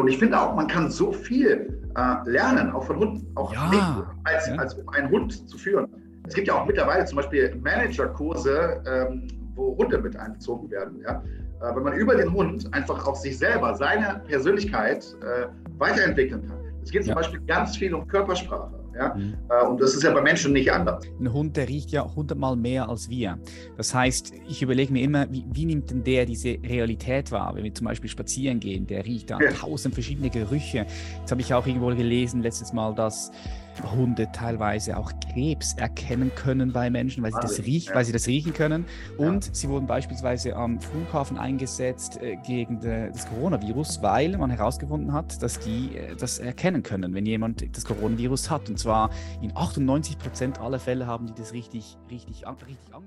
Und ich finde auch, man kann so viel äh, lernen, auch von Hunden, auch Ja. als, Ja. als um einen Hund zu führen. Es gibt ja auch mittlerweile zum Beispiel Managerkurse, ähm, wo Hunde mit einbezogen werden. Ja? Äh, wenn man über den Hund einfach auch sich selber, seine Persönlichkeit äh, weiterentwickeln kann. Es geht zum. Beispiel ganz viel um Körpersprache. Ja? Mhm. Äh, und das ist ja bei Menschen nicht anders. Ein Hund, der riecht ja hundertmal mehr als wir. Das heißt, ich überlege mir immer, wie, wie nimmt denn der diese Realität wahr? Wenn wir zum Beispiel spazieren gehen, der riecht da Ja. tausend verschiedene Gerüche. Jetzt habe ich auch irgendwo gelesen letztes Mal, dass Hunde teilweise auch Krebs erkennen können bei Menschen, weil sie das riechen, ja. weil sie das riechen können. Und sie wurden beispielsweise am Flughafen eingesetzt äh, gegen de, das Coronavirus, weil man herausgefunden hat, dass die äh, das erkennen können, wenn jemand das Coronavirus hat. Und zwar in 98 Prozent aller Fälle haben die das richtig, richtig, richtig an.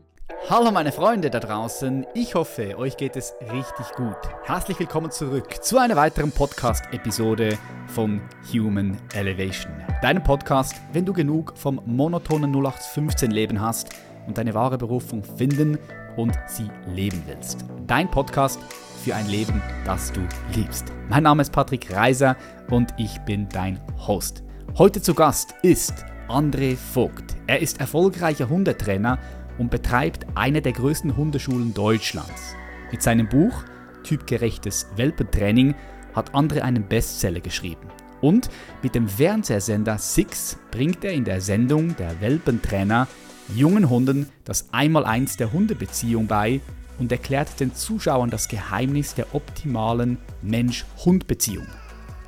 Hallo meine Freunde da draußen, ich hoffe, euch geht es richtig gut. Herzlich willkommen zurück zu einer weiteren Podcast-Episode von Human Elevation. Deinem Podcast, wenn du genug vom monotonen 0815-Leben hast und deine wahre Berufung finden und sie leben willst. Dein Podcast für ein Leben, das du liebst. Mein Name ist Patrick Reiser und ich bin dein Host. Heute zu Gast ist André Vogt. Er ist erfolgreicher Hundetrainer und betreibt eine der größten Hundeschulen Deutschlands. Mit seinem Buch Typgerechtes Welpentraining hat André einen Bestseller geschrieben. Und mit dem Fernsehsender Six bringt er in der Sendung Der Welpentrainer jungen Hunden das Einmaleins der Hundebeziehung bei und erklärt den Zuschauern das Geheimnis der optimalen Mensch-Hund-Beziehung.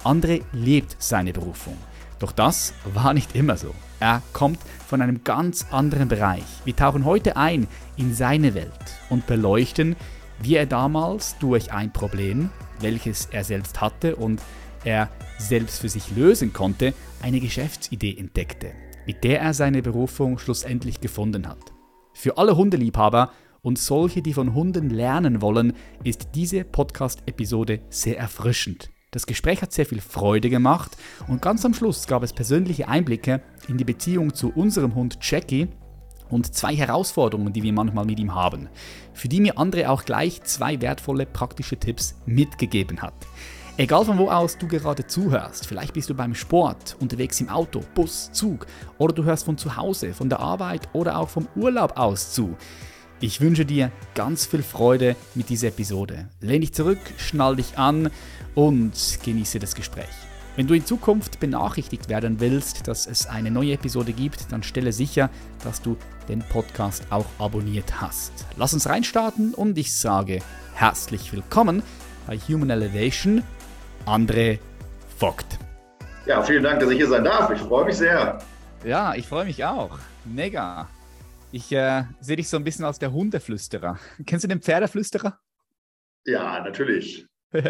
André lebt seine Berufung. Doch das war nicht immer so. Er kommt von einem ganz anderen Bereich. Wir tauchen heute ein in seine Welt und beleuchten, wie er damals durch ein Problem, welches er selbst hatte und er selbst für sich lösen konnte, eine Geschäftsidee entdeckte, mit der er seine Berufung schlussendlich gefunden hat. Für alle Hundeliebhaber und solche, die von Hunden lernen wollen, ist diese Podcast-Episode sehr erfrischend. Das Gespräch hat sehr viel Freude gemacht und ganz am Schluss gab es persönliche Einblicke in die Beziehung zu unserem Hund Jackie und zwei Herausforderungen, die wir manchmal mit ihm haben, für die mir André auch gleich zwei wertvolle praktische Tipps mitgegeben hat. Egal von wo aus du gerade zuhörst, vielleicht bist du beim Sport, unterwegs im Auto, Bus, Zug oder du hörst von zu Hause, von der Arbeit oder auch vom Urlaub aus zu. Ich wünsche dir ganz viel Freude mit dieser Episode. Lehn dich zurück, schnall dich an und genieße das Gespräch. Wenn du in Zukunft benachrichtigt werden willst, dass es eine neue Episode gibt, dann stelle sicher, dass du den Podcast auch abonniert hast. Lass uns reinstarten und ich sage herzlich willkommen bei Human Elevation, André Vogt. Ja, vielen Dank, dass ich hier sein darf. Ich freue mich sehr. Ja, ich freue mich auch. Mega. Ich äh, sehe dich so ein bisschen als der Hundeflüsterer. Kennst du den Pferdeflüsterer? Ja, natürlich.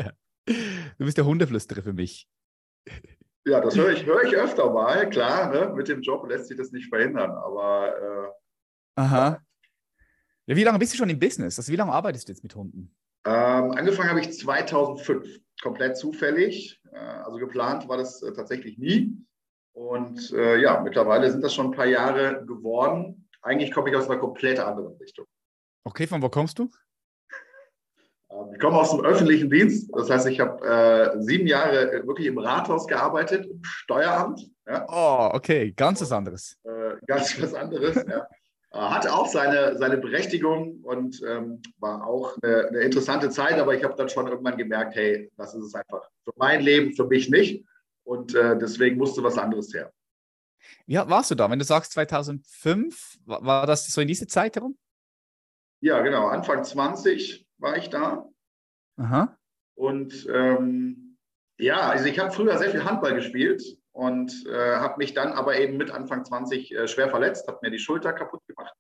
Du bist der Hundeflüsterer für mich. Ja, das höre ich, höre ich öfter mal. Klar, ne? mit dem Job lässt sich das nicht verhindern. Aber äh, Aha. Ja, wie lange bist du schon im Business? Also wie lange arbeitest du jetzt mit Hunden? ähm, angefangen habe ich 2005, komplett zufällig. Äh, also geplant war das äh, tatsächlich nie. Und äh, ja, mittlerweile sind das schon ein paar Jahre geworden. Eigentlich komme ich aus einer komplett anderen Richtung. Okay, von wo kommst du? Ähm, Ich komme aus dem öffentlichen Dienst. Das heißt, ich habe äh, sieben Jahre wirklich im Rathaus gearbeitet, im Steueramt. Ja? Oh, okay, ganz was anderes. Äh, ganz was anderes. ja. Äh, Hatte auch seine, seine Berechtigung und ähm, war auch eine, eine interessante Zeit, aber ich habe dann schon irgendwann gemerkt, hey, das ist es einfach für mein Leben, für mich nicht. Und äh, deswegen musste was anderes her. Wie alt warst du da? Wenn du sagst 2005, wa- war das so in diese Zeit herum? Ja, genau. Anfang 20 war ich da. Aha. Und ähm, ja, also ich habe früher sehr viel Handball gespielt und äh, habe mich dann aber eben mit Anfang 20 äh, schwer verletzt, habe mir die Schulter kaputt gemacht.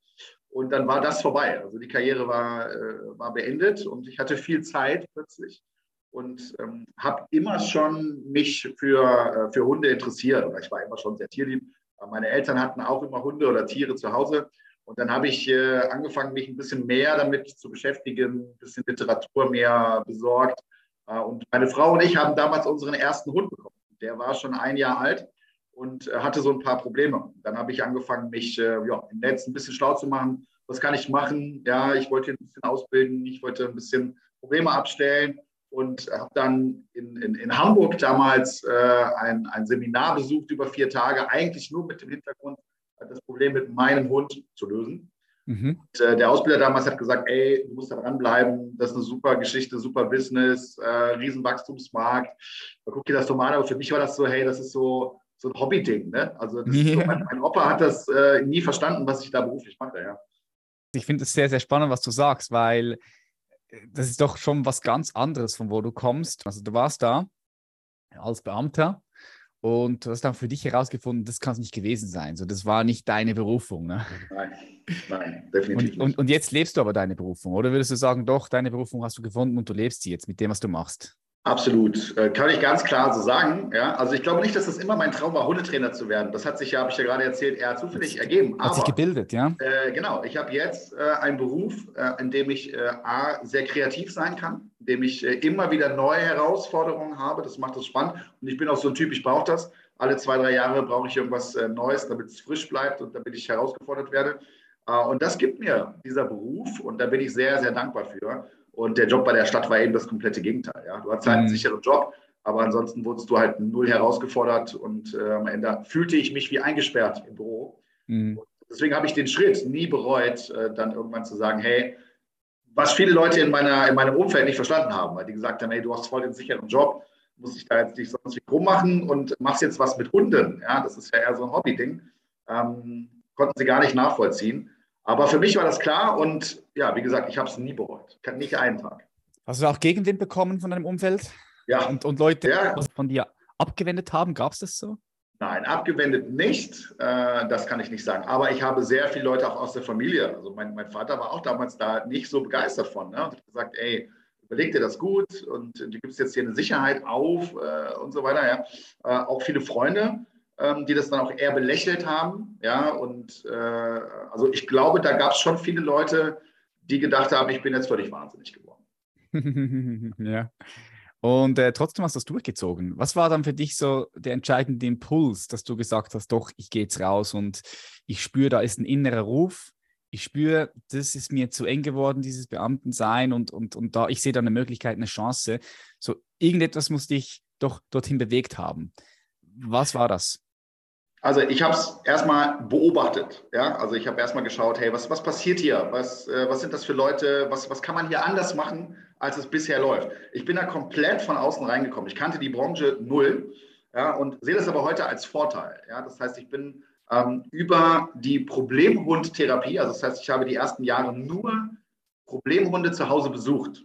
Und dann war das vorbei. Also die Karriere war, äh, war beendet und ich hatte viel Zeit plötzlich und ähm, habe immer schon mich für, äh, für Hunde interessiert. Oder ich war immer schon sehr tierlieb. Meine Eltern hatten auch immer Hunde oder Tiere zu Hause. Und dann habe ich äh, angefangen, mich ein bisschen mehr damit zu beschäftigen, ein bisschen Literatur mehr besorgt. Äh, und meine Frau und ich haben damals unseren ersten Hund bekommen. Der war schon ein Jahr alt und äh, hatte so ein paar Probleme. Dann habe ich angefangen, mich ja, im Netz ein bisschen schlau zu machen. Was kann ich machen? Ja, ich wollte ein bisschen ausbilden, ich wollte ein bisschen Probleme abstellen. Und habe dann in, in, in, Hamburg damals äh, ein, ein Seminar besucht über vier Tage, eigentlich nur mit dem Hintergrund, das Problem mit meinem Hund zu lösen. Mhm. Und, äh, der Ausbilder damals hat gesagt, ey, du musst da dranbleiben, das ist eine super Geschichte, super Business, äh, Riesenwachstumsmarkt. Guck dir das doch mal an, aber für mich war das so, hey, das ist so, so ein Hobby-Ding. Ne? Also yeah. so, mein, mein, Opa hat das äh, nie verstanden, was ich da beruflich mache. Ja. Ich finde es sehr, sehr spannend, was du sagst, weil äh, das ist doch schon was ganz anderes, von wo du kommst. Also du warst da als Beamter und du hast dann für dich herausgefunden, das kann es nicht gewesen sein. So, das war nicht deine Berufung. Ne? Nein, nein, definitiv und, und, und, jetzt lebst du aber deine Berufung, oder würdest du sagen, doch, deine Berufung hast du gefunden und du lebst sie jetzt mit dem, was du machst? Absolut, äh, kann ich ganz klar so sagen. Ja, also ich glaube nicht, dass das immer mein Traum war, Hundetrainer zu werden. Das hat sich ja, habe ich ja gerade erzählt, eher zufällig ergeben. Hat Aber, sich gebildet, ja? Äh, genau, ich habe jetzt äh, einen Beruf, äh, in dem ich äh, a sehr kreativ sein kann, in dem ich äh, immer wieder neue Herausforderungen habe. Das macht es spannend. Und ich bin auch so ein Typ, ich brauche das. Alle zwei, drei Jahre brauche ich irgendwas Neues, damit es frisch bleibt und damit ich herausgefordert werde. und das gibt mir dieser Beruf und da bin ich sehr, sehr dankbar für. Und der Job bei der Stadt war eben das komplette Gegenteil. Ja? Du hattest halt einen mhm. sicheren Job, aber ansonsten wurdest du halt null herausgefordert und äh, am Ende fühlte ich mich wie eingesperrt im Büro. Mhm. Deswegen habe ich den Schritt nie bereut, äh, dann irgendwann zu sagen, hey, was viele Leute in, meiner, in meinem Umfeld nicht verstanden haben, weil die gesagt haben, hey, du hast voll den sicheren Job, muss ich da jetzt nicht sonst wie rummachen und machst jetzt was mit Hunden. Ja, das ist ja eher so ein Hobby-Ding. Ähm, konnten sie gar nicht nachvollziehen. Aber für mich war das klar und ja, wie gesagt, ich habe es nie bereut. Nicht einen Tag. Hast du auch Gegenwind bekommen von deinem Umfeld? Ja. Und, und Leute ja. von dir abgewendet haben? Gab es das so? Nein, abgewendet nicht. Äh, das kann ich nicht sagen. Aber ich habe sehr viele Leute auch aus der Familie. Also mein, mein Vater war auch damals da nicht so begeistert von. Ne? Und hat gesagt, ey, überleg dir das gut und du gibst jetzt hier eine Sicherheit auf äh, und so weiter. Ja. Äh, auch viele Freunde ähm, die das dann auch eher belächelt haben. Ja, und äh, also ich glaube, da gab es schon viele Leute, die gedacht haben, ich bin jetzt völlig wahnsinnig geworden. ja. Und äh, trotzdem hast du das durchgezogen. Was war dann für dich so der entscheidende Impuls, dass du gesagt hast, doch, ich gehe jetzt raus und ich spüre, da ist ein innerer Ruf. Ich spüre, das ist mir zu eng geworden, dieses Beamtensein und, und, und da, ich sehe da eine Möglichkeit, eine Chance. So, irgendetwas muss dich doch dorthin bewegt haben. Was war das? Also ich habe es erstmal beobachtet. Ja? Also ich habe erstmal geschaut, hey, was, was passiert hier? Was, äh, was sind das für Leute? Was, was kann man hier anders machen, als es bisher läuft? Ich bin da komplett von außen reingekommen. Ich kannte die Branche null ja, und sehe das aber heute als Vorteil. Ja? Das heißt, ich bin ähm, über die Problemhundtherapie, also das heißt, ich habe die ersten Jahre nur Problemhunde zu Hause besucht.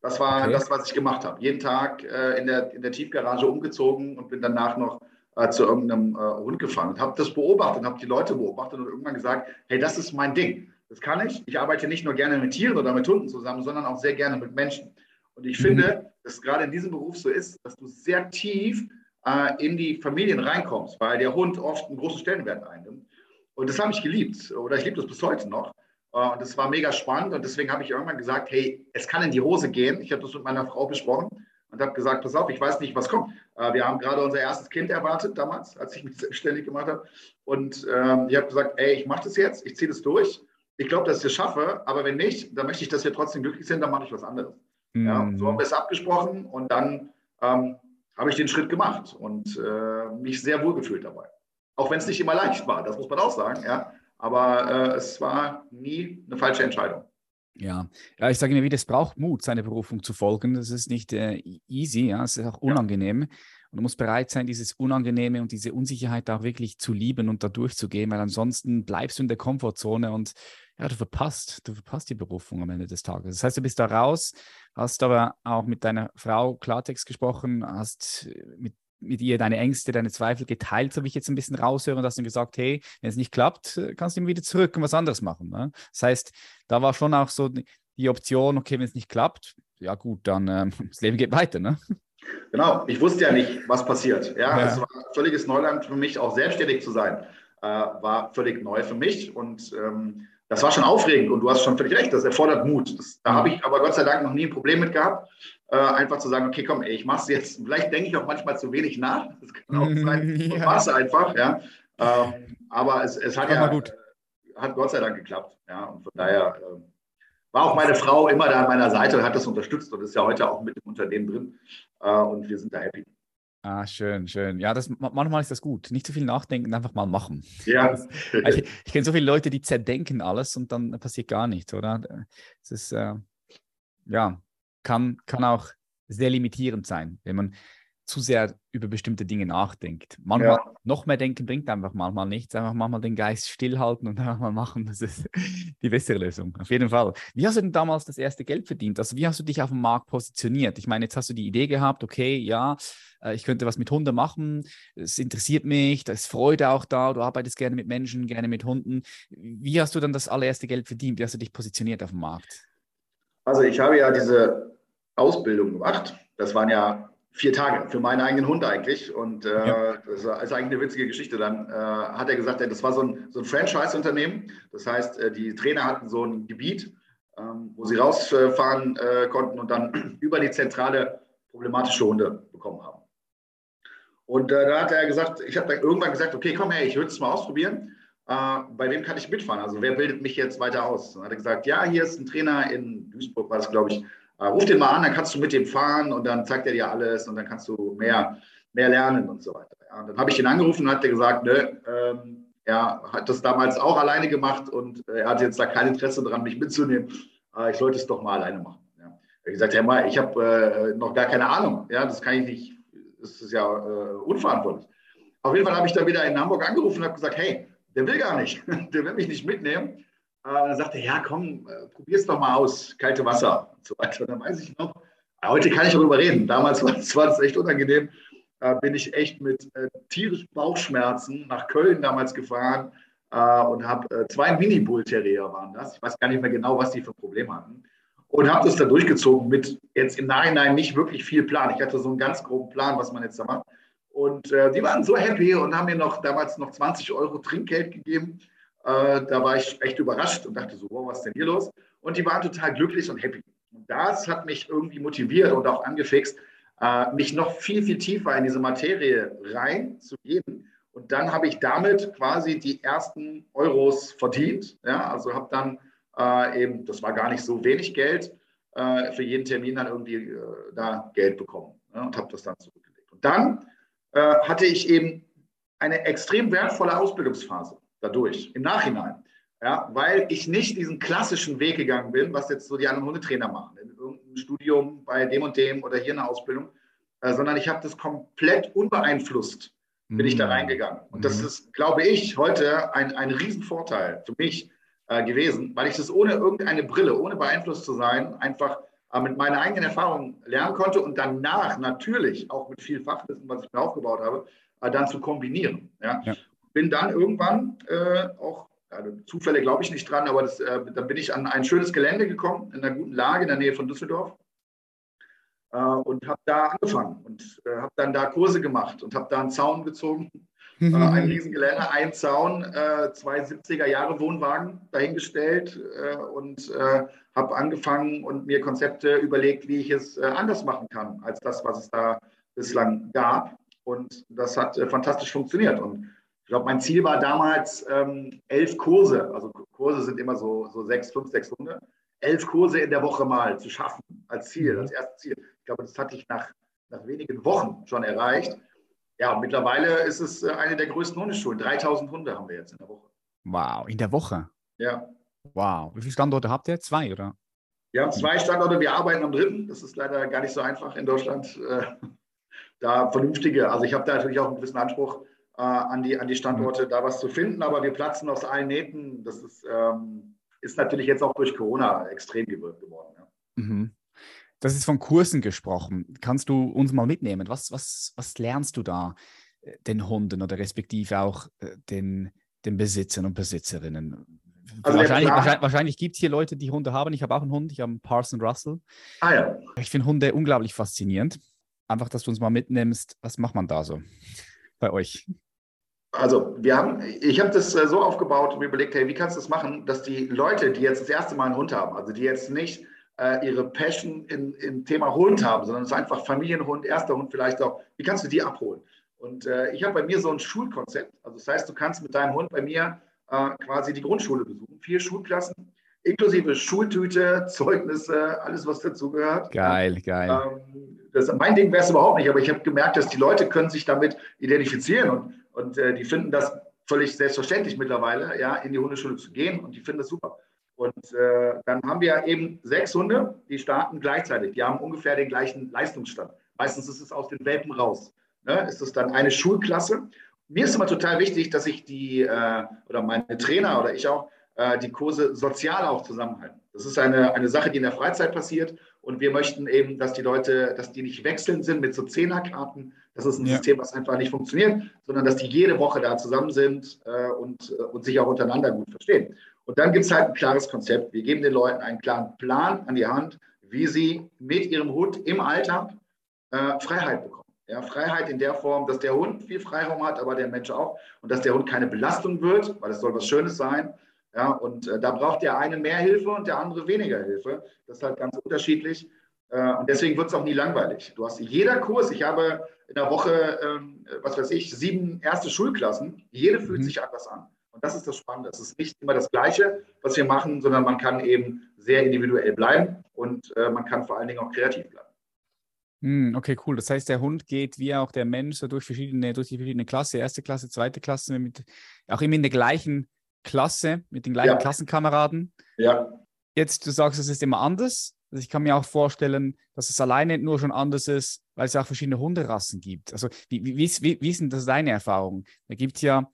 Das war okay. das, was ich gemacht habe. Jeden Tag äh, in, der, in der Tiefgarage umgezogen und bin danach noch äh, zu irgendeinem äh, Hund gefahren und habe das beobachtet, habe die Leute beobachtet und irgendwann gesagt, hey, das ist mein Ding. Das kann ich. Ich arbeite nicht nur gerne mit Tieren oder mit Hunden zusammen, sondern auch sehr gerne mit Menschen. Und ich mhm. finde, dass es gerade in diesem Beruf so ist, dass du sehr tief äh, in die Familien reinkommst, weil der Hund oft einen großen Stellenwert einnimmt. Und das habe ich geliebt oder ich liebe das bis heute noch. Äh, und das war mega spannend und deswegen habe ich irgendwann gesagt, hey, es kann in die Hose gehen. Ich habe das mit meiner Frau besprochen und habe gesagt, pass auf, ich weiß nicht, was kommt. Äh, wir haben gerade unser erstes Kind erwartet damals, als ich mich selbstständig gemacht habe. Und ähm, ich habe gesagt, ey, ich mache das jetzt, ich ziehe das durch. Ich glaube, dass ich es schaffe, aber wenn nicht, dann möchte ich, dass wir trotzdem glücklich sind, dann mache ich was anderes. Mhm. Ja, so haben wir es abgesprochen und dann ähm, habe ich den Schritt gemacht und äh, mich sehr wohl gefühlt dabei. Auch wenn es nicht immer leicht war, das muss man auch sagen. Ja. Aber äh, es war nie eine falsche Entscheidung. Ja. ja, ich sage immer wieder, es braucht Mut, seine Berufung zu folgen. Das ist nicht äh, easy, ja, es ist auch unangenehm. Ja. Und du musst bereit sein, dieses Unangenehme und diese Unsicherheit auch wirklich zu lieben und da durchzugehen, weil ansonsten bleibst du in der Komfortzone und ja, du verpasst, du verpasst die Berufung am Ende des Tages. Das heißt, du bist da raus, hast aber auch mit deiner Frau Klartext gesprochen, hast mit mit ihr deine Ängste, deine Zweifel geteilt, so wie ich jetzt ein bisschen raushöre, und hast du gesagt, hey, wenn es nicht klappt, kannst du immer wieder zurück und was anderes machen. Ne? Das heißt, da war schon auch so die Option, okay, wenn es nicht klappt, ja gut, dann ähm, das Leben geht weiter. Ne? Genau, ich wusste ja nicht, was passiert. Ja, ja. es war völliges Neuland für mich, auch selbstständig zu sein, äh, war völlig neu für mich und ähm, das war schon aufregend und du hast schon völlig recht, das erfordert Mut. Das, da habe ich aber Gott sei Dank noch nie ein Problem mit gehabt, äh, einfach zu sagen, okay, komm, ey, ich mache es jetzt. Vielleicht denke ich auch manchmal zu wenig nach. Das kann auch sein. ja. Ich mache es einfach, ja. Ähm, aber es, es hat ja gut. hat Gott sei Dank geklappt. Ja, und von daher, äh, war auch meine Frau immer da an meiner Seite und hat das unterstützt und ist ja heute auch mit im Unternehmen drin. Äh, und wir sind da happy. Ah, schön, schön. Ja, das, manchmal ist das gut. Nicht zu viel nachdenken, einfach mal machen. Ja. Also, ich, ich kenne so viele Leute, die zerdenken alles und dann passiert gar nichts, oder? Es ist, äh, ja, kann, kann auch sehr limitierend sein, wenn man zu sehr über bestimmte Dinge nachdenkt. Manchmal ja. noch mehr denken bringt einfach manchmal nichts. Einfach manchmal den Geist stillhalten und einfach mal machen. Das ist die bessere Lösung. Auf jeden Fall. Wie hast du denn damals das erste Geld verdient? Also wie hast du dich auf dem Markt positioniert? Ich meine, jetzt hast du die Idee gehabt, okay, ja, äh, ich könnte was mit Hunden machen. Es interessiert mich, da ist Freude auch da. Du arbeitest gerne mit Menschen, gerne mit Hunden. Wie hast du dann das allererste Geld verdient? Wie hast du dich positioniert auf dem Markt? Also ich habe ja diese Ausbildung gemacht. Das waren ja vier Tage für meinen eigenen Hund eigentlich. Und äh, ja. das ist eigentlich eine witzige Geschichte. Dann äh, hat er gesagt, das war so ein, so ein Franchise-Unternehmen. Das heißt, äh, die Trainer hatten so ein Gebiet, ähm, wo sie rausfahren äh, konnten und dann über die Zentrale problematische Hunde bekommen haben. Und äh, da hat er gesagt, ich habe dann irgendwann gesagt, okay, komm her, ich würde es mal ausprobieren. Äh, bei wem kann ich mitfahren? Also wer bildet mich jetzt weiter aus? Dann hat er gesagt, ja, hier ist ein Trainer in Duisburg, war das, glaube ich, ruf den mal an, dann kannst du mit dem fahren und dann zeigt er dir alles und dann kannst du mehr, mehr lernen und so weiter. Ja, und dann habe ich ihn angerufen und hat der gesagt, ne, ähm, er hat das damals auch alleine gemacht und äh, er hat jetzt da kein Interesse daran, mich mitzunehmen. Äh, ich sollte es doch mal alleine machen. Ja. Er hat gesagt, Herr May, ich habe äh, noch gar keine Ahnung. Ja, das kann ich nicht, das ist ja äh, unverantwortlich. Auf jeden Fall habe ich dann wieder in Hamburg angerufen und habe gesagt, hey, der will gar nicht, der will mich nicht mitnehmen. Äh, dann sagte ja, komm, äh, probier es doch mal aus, kalte Wasser und so weiter. Dann weiß ich noch, heute kann ich darüber reden. Damals war es echt unangenehm. Da bin ich echt mit äh, tierischen Bauchschmerzen nach Köln damals gefahren äh, und habe äh, zwei Mini-Bull-Terrier waren das. Ich weiß gar nicht mehr genau, was die für Probleme hatten. Und habe das da durchgezogen mit jetzt im Nachhinein nicht wirklich viel Plan. Ich hatte so einen ganz groben Plan, was man jetzt da macht. Und äh, die waren so happy und haben mir noch damals noch 20 Euro Trinkgeld gegeben. Äh, da war ich echt überrascht und dachte so, wow, was ist denn hier los? Und die waren total glücklich und happy. Und das hat mich irgendwie motiviert und auch angefixt, äh, mich noch viel, viel tiefer in diese Materie reinzugehen. Und dann habe ich damit quasi die ersten Euros verdient. Ja, also habe dann äh, eben, das war gar nicht so wenig Geld, äh, für jeden Termin dann irgendwie äh, da Geld bekommen ja, und habe das dann zurückgelegt. Und dann äh, hatte ich eben eine extrem wertvolle Ausbildungsphase dadurch, im Nachhinein. Ja, weil ich nicht diesen klassischen Weg gegangen bin, was jetzt so die anderen Hundetrainer machen, in irgendeinem Studium bei dem und dem oder hier eine Ausbildung, äh, sondern ich habe das komplett unbeeinflusst, bin ich da mhm. reingegangen. Und das mhm. ist, glaube ich, heute ein, ein Riesenvorteil für mich äh, gewesen, weil ich das ohne irgendeine Brille, ohne beeinflusst zu sein, einfach äh, mit meiner eigenen Erfahrung lernen konnte und danach natürlich auch mit viel Fachwissen, was ich mir aufgebaut habe, äh, dann zu kombinieren. Ja? ja bin dann irgendwann äh, auch, also Zufälle glaube ich nicht dran, aber das, äh, dann bin ich an ein schönes Gelände gekommen, in einer guten Lage in der Nähe von Düsseldorf äh, und habe da angefangen und äh, habe dann da Kurse gemacht und habe da einen Zaun gezogen. Mhm. ein Riesengelände, ein Zaun, äh, zwei 70er Jahre Wohnwagen dahingestellt und habe angefangen und mir Konzepte überlegt, wie ich es anders machen kann als das, was es da bislang gab. Und das hat fantastisch funktioniert. Und ich glaube, mein Ziel war damals ähm, elf Kurse, also Kurse sind immer so, so sechs, fünf, sechs Hunde, elf Kurse in der Woche mal zu schaffen als Ziel, mhm. als erstes Ziel. Ich glaube, das hatte ich nach, nach wenigen Wochen schon erreicht. Ja, und mittlerweile ist es äh, eine der größten Hundeschulen. 3000 Hunde haben wir jetzt in der Woche. Wow, in der Woche? Ja. Wow. Wie viele Standorte habt ihr? Zwei, oder? Wir haben zwei Standorte, wir arbeiten am dritten. Das ist leider gar nicht so einfach in Deutschland. Äh, da vernünftige, also ich habe da natürlich auch einen gewissen Anspruch, an, die, an die Standorte, da was zu finden. Aber wir platzen aus allen Nähten. Das ist, ähm, ist natürlich jetzt auch durch Corona extrem geworden. Ja. Mhm. Das ist von Kursen gesprochen. Kannst du uns mal mitnehmen? Was, was, was lernst du da äh, den Hunden oder respektive auch äh, den, den Besitzern und Besitzerinnen? Also wahrscheinlich, wahrscheinlich, wahrscheinlich gibt es hier Leute, die Hunde haben. Ich habe auch einen Hund, ich habe einen Parson Russell. Ah, ja. Ich finde Hunde unglaublich faszinierend. Einfach, dass du uns mal mitnimmst. Was macht man da so bei euch? Also wir haben, ich habe das äh, so aufgebaut und mir überlegt, hey, wie kannst du das machen, dass die Leute, die jetzt das erste Mal einen Hund haben, also die jetzt nicht äh, ihre Passion in, im Thema Hund haben, sondern es ist einfach Familienhund, erster Hund vielleicht auch, wie kannst du die abholen? Und äh, ich habe bei mir so ein Schulkonzept. Also das heißt, du kannst mit deinem Hund bei mir äh, quasi die Grundschule besuchen, vier Schulklassen, inklusive Schultüte, Zeugnisse, alles, was dazugehört. Geil, geil. Ähm, das, mein Ding wäre es überhaupt nicht, aber ich habe gemerkt, dass die Leute können sich damit identifizieren und, und äh, die finden das völlig selbstverständlich mittlerweile, ja, in die Hundeschule zu gehen und die finden das super. Und äh, dann haben wir eben sechs Hunde, die starten gleichzeitig. Die haben ungefähr den gleichen Leistungsstand. Meistens ist es aus den Welpen raus. Ne? Ist es dann eine Schulklasse? Mir ist immer total wichtig, dass ich die, äh, oder meine Trainer oder ich auch, äh, die Kurse sozial auch zusammenhalten. Das ist eine, eine Sache, die in der Freizeit passiert. Und wir möchten eben, dass die Leute, dass die nicht wechseln sind mit so Zehnerkarten. Das ist ein ja. System, was einfach nicht funktioniert, sondern dass die jede Woche da zusammen sind äh, und, äh, und sich auch untereinander gut verstehen. Und dann gibt es halt ein klares Konzept. Wir geben den Leuten einen klaren Plan an die Hand, wie sie mit ihrem Hund im Alltag äh, Freiheit bekommen. Ja, Freiheit in der Form, dass der Hund viel Freiraum hat, aber der Mensch auch. Und dass der Hund keine Belastung wird, weil es soll was Schönes sein. Ja, und äh, da braucht der eine mehr Hilfe und der andere weniger Hilfe. Das ist halt ganz unterschiedlich. Äh, und deswegen wird es auch nie langweilig. Du hast jeder Kurs, ich habe in der Woche, ähm, was weiß ich, sieben erste Schulklassen. Jede fühlt mhm. sich anders an. Und das ist das Spannende. Es ist nicht immer das Gleiche, was wir machen, sondern man kann eben sehr individuell bleiben und äh, man kann vor allen Dingen auch kreativ bleiben. Hm, okay, cool. Das heißt, der Hund geht wie auch der Mensch so durch verschiedene, durch die verschiedenen Klassen, erste Klasse, zweite Klasse, mit, auch immer in der gleichen Klasse, mit den gleichen ja. Klassenkameraden. Ja. Jetzt, du sagst, es ist immer anders. Also ich kann mir auch vorstellen, dass es alleine nur schon anders ist, weil es auch verschiedene Hunderassen gibt. Also wie, wie, wie, wie ist denn das deine Erfahrung? Da gibt es ja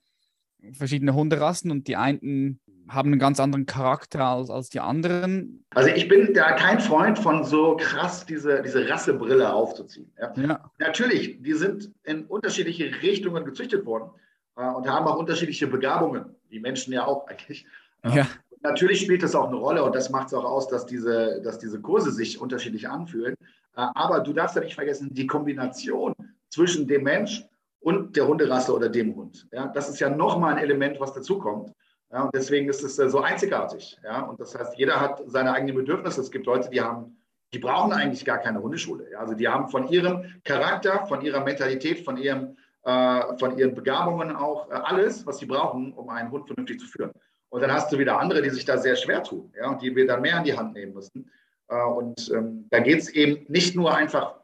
verschiedene Hunderassen und die einen haben einen ganz anderen Charakter als, als die anderen. Also ich bin da kein Freund von so krass diese, diese Rassebrille aufzuziehen. Ja. Ja. Natürlich, die sind in unterschiedliche Richtungen gezüchtet worden äh, und haben auch unterschiedliche Begabungen, die Menschen ja auch eigentlich. Äh, ja. Natürlich spielt das auch eine Rolle und das macht es auch aus, dass diese, dass diese Kurse sich unterschiedlich anfühlen. Äh, aber du darfst ja nicht vergessen, die Kombination zwischen dem Mensch und der Hunderasse oder dem Hund. Ja, das ist ja nochmal ein Element, was dazukommt. Ja, und deswegen ist es äh, so einzigartig. Ja, und das heißt, jeder hat seine eigenen Bedürfnisse. Es gibt Leute, die haben, die brauchen eigentlich gar keine Hundeschule. Ja, also die haben von ihrem Charakter, von ihrer Mentalität, von ihrem, äh, von ihren Begabungen auch äh, alles, was sie brauchen, um einen Hund vernünftig zu führen. Und dann hast du wieder andere, die sich da sehr schwer tun, ja, und die wir dann mehr in die Hand nehmen müssen. Äh, und ähm, da geht es eben nicht nur einfach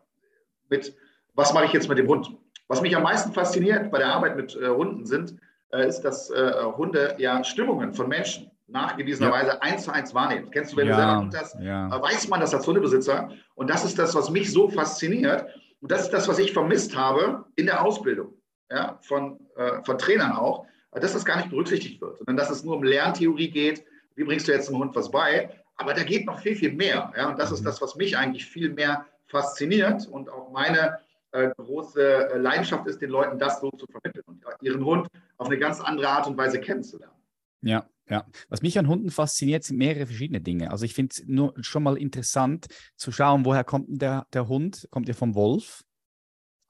mit, was mache ich jetzt mit dem Hund? Was mich am meisten fasziniert bei der Arbeit mit äh, Hunden sind, äh, ist, dass äh, Hunde ja Stimmungen von Menschen nachgewiesenerweise ja. eins zu eins wahrnehmen. Kennst du, wenn ja. du selber Hund hast, ja. Äh, weiß man das als Hundebesitzer. Und das ist das, was mich so fasziniert. Und das ist das, was ich vermisst habe in der Ausbildung ja, von, äh, von Trainern auch, dass das gar nicht berücksichtigt wird, sondern dass es nur um Lerntheorie geht. Wie bringst du jetzt dem Hund was bei? Aber da geht noch viel, viel mehr. Ja? Und das ist mhm. das, was mich eigentlich viel mehr fasziniert und auch meine äh, große äh, Leidenschaft ist, den Leuten das so zu vermitteln und ihren Hund auf eine ganz andere Art und Weise kennenzulernen. Ja, ja. Was mich an Hunden fasziniert, sind mehrere verschiedene Dinge. Also ich finde es nur schon mal interessant zu schauen, woher kommt der, der Hund? Kommt er vom Wolf?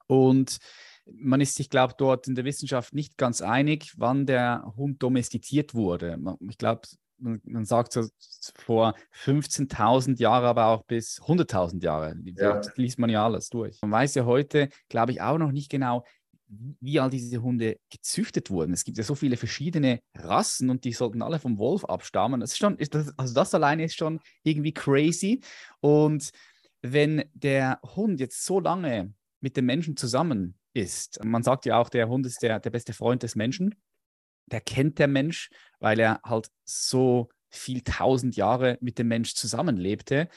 Und man ist sich, glaube ich, dort in der Wissenschaft nicht ganz einig, wann der Hund domestiziert wurde. Ich glaube, man, man, sagt so vor 15.000 Jahren, aber auch bis 100.000 Jahre. Ja. Das liest man ja alles durch. Man weiß ja heute, glaube ich, auch noch nicht genau, wie all diese Hunde gezüchtet wurden. Es gibt ja so viele verschiedene Rassen und die sollten alle vom Wolf abstammen. Das ist schon, ist das, also das alleine ist schon irgendwie crazy. Und wenn der Hund jetzt so lange mit dem Menschen zusammen ist, man sagt ja auch, der Hund ist der, der beste Freund des Menschen, der kennt der Mensch, weil er halt so viel tausend Jahre mit dem Mensch zusammenlebte,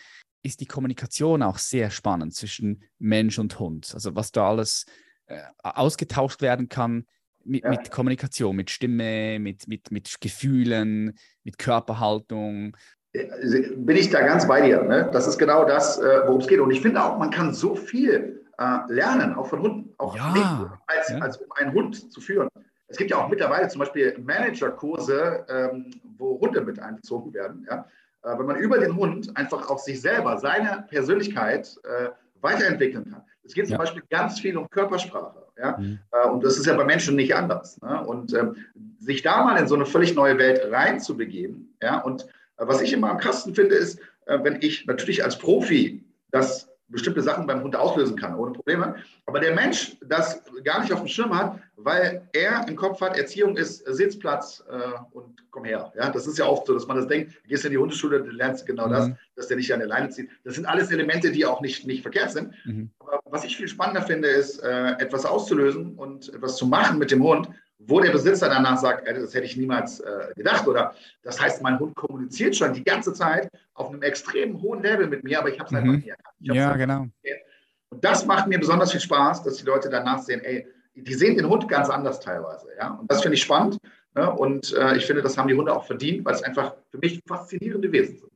ist die Kommunikation auch sehr spannend zwischen Mensch und Hund. Also was da alles äh, ausgetauscht werden kann mit, ja. mit, Kommunikation, mit Stimme, mit, mit, mit Gefühlen, mit Körperhaltung. Bin ich da ganz bei dir. Ne? Das ist genau das, äh, worum es geht. Und ich finde auch, man kann so viel äh, lernen, auch von Hunden, auch ja. als, ja. als um einen Hund zu führen. Es gibt ja auch mittlerweile zum Beispiel Managerkurse, ähm, wo Hunde mit einbezogen werden. Ja? Äh, wenn man über den Hund einfach auch sich selber, seine Persönlichkeit äh, weiterentwickeln kann. Es geht zum. Beispiel ganz viel um Körpersprache. Ja? Mhm. Äh, und das ist ja bei Menschen nicht anders. Ne? Und ähm, sich da mal in so eine völlig neue Welt reinzubegeben. Ja? Und äh, was ich immer am Kasten finde, ist, äh, wenn ich natürlich als Profi das bestimmte Sachen beim Hund auslösen kann, ohne Probleme. Aber der Mensch das gar nicht auf dem Schirm hat, weil er im Kopf hat, Erziehung ist Sitzplatz äh, und komm her. Ja, das ist ja oft so, dass man das denkt, du gehst in die Hundeschule, du lernst genau mhm. das, dass der nicht an der Leine zieht. Das sind alles Elemente, die auch nicht, nicht verkehrt sind. Mhm. Aber was ich viel spannender finde, ist, äh, etwas auszulösen und etwas zu machen mit dem Hund, wo der Besitzer danach sagt, das hätte ich niemals äh, gedacht. Oder das heißt, mein Hund kommuniziert schon die ganze Zeit auf einem extrem hohen Level mit mir, aber ich habe es mhm. einfach nie erkannt. Ja, genau. Und das macht mir besonders viel Spaß, dass die Leute danach sehen, ey, die sehen den Hund ganz anders teilweise. Ja? Und das finde ich spannend. Ne? Und äh, ich finde, das haben die Hunde auch verdient, weil es einfach für mich faszinierende Wesen sind.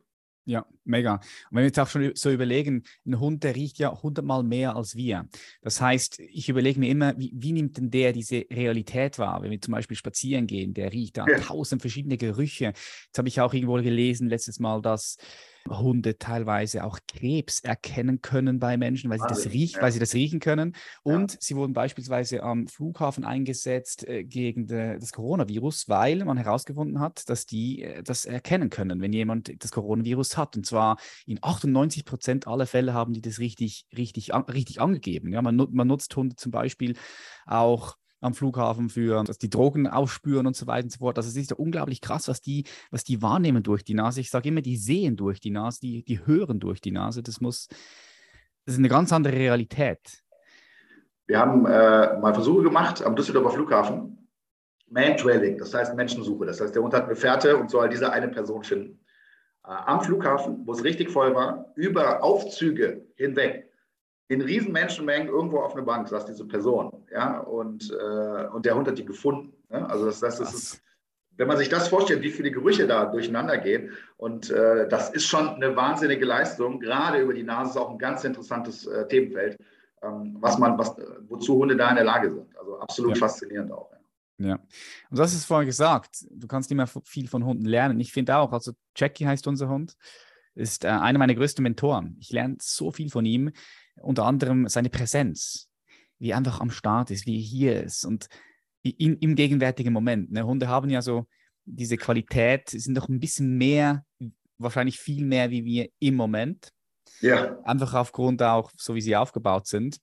Ja, mega. Und wenn wir jetzt auch schon so überlegen, ein Hund, der riecht ja hundertmal mehr als wir. Das heißt, ich überlege mir immer, wie, wie, nimmt denn der diese Realität wahr? Wenn wir zum Beispiel spazieren gehen, der riecht da ja. tausend verschiedene Gerüche. Jetzt habe ich auch irgendwo gelesen letztes Mal, dass Hunde teilweise auch Krebs erkennen können bei Menschen, weil sie, das, riech, ja. weil sie das riechen können. Und ja. sie wurden beispielsweise am Flughafen eingesetzt äh, gegen de, das Coronavirus, weil man herausgefunden hat, dass die äh, das erkennen können, wenn jemand das Coronavirus hat. Und zwar in 98 Prozent aller Fälle haben die das richtig, richtig, richtig angegeben. Ja, man, man nutzt Hunde zum Beispiel auch am Flughafen für, dass die Drogen aufspüren und so weiter und so fort. Also es ist ja unglaublich krass, was die, was die wahrnehmen durch die Nase. Ich sage immer, die sehen durch die Nase, die, die hören durch die Nase. Das muss, das ist eine ganz andere Realität. Wir haben äh, mal Versuche gemacht am Düsseldorfer Flughafen. Man-Trailing, das heißt Menschensuche. Das heißt, der Hund hat eine Fährte und soll diese eine Person finden. Äh, am Flughafen, wo es richtig voll war, über Aufzüge hinweg in riesen Menschenmengen irgendwo auf eine Bank saß diese Person. Ja, und, äh, und der Hund hat die gefunden. Ne? Also das, das, das ist, wenn man sich das vorstellt, wie viele Gerüche da durcheinander gehen. Und äh, das ist schon eine wahnsinnige Leistung. Gerade über die Nase ist auch ein ganz interessantes äh, Themenfeld, ähm, was man, was, wozu Hunde da in der Lage sind. Also absolut ja. faszinierend auch. Ja. Ja. Und das ist vorhin gesagt, du kannst nicht mehr viel von Hunden lernen. Ich finde auch, also Jackie heißt unser Hund, ist äh, einer meiner größten Mentoren. Ich lerne so viel von ihm unter anderem seine Präsenz, wie er einfach am Start ist, wie er hier ist und in, im gegenwärtigen Moment. Ne? Hunde haben ja so diese Qualität, sind doch ein bisschen mehr, wahrscheinlich viel mehr wie wir im Moment. Ja. Einfach aufgrund auch, so wie sie aufgebaut sind.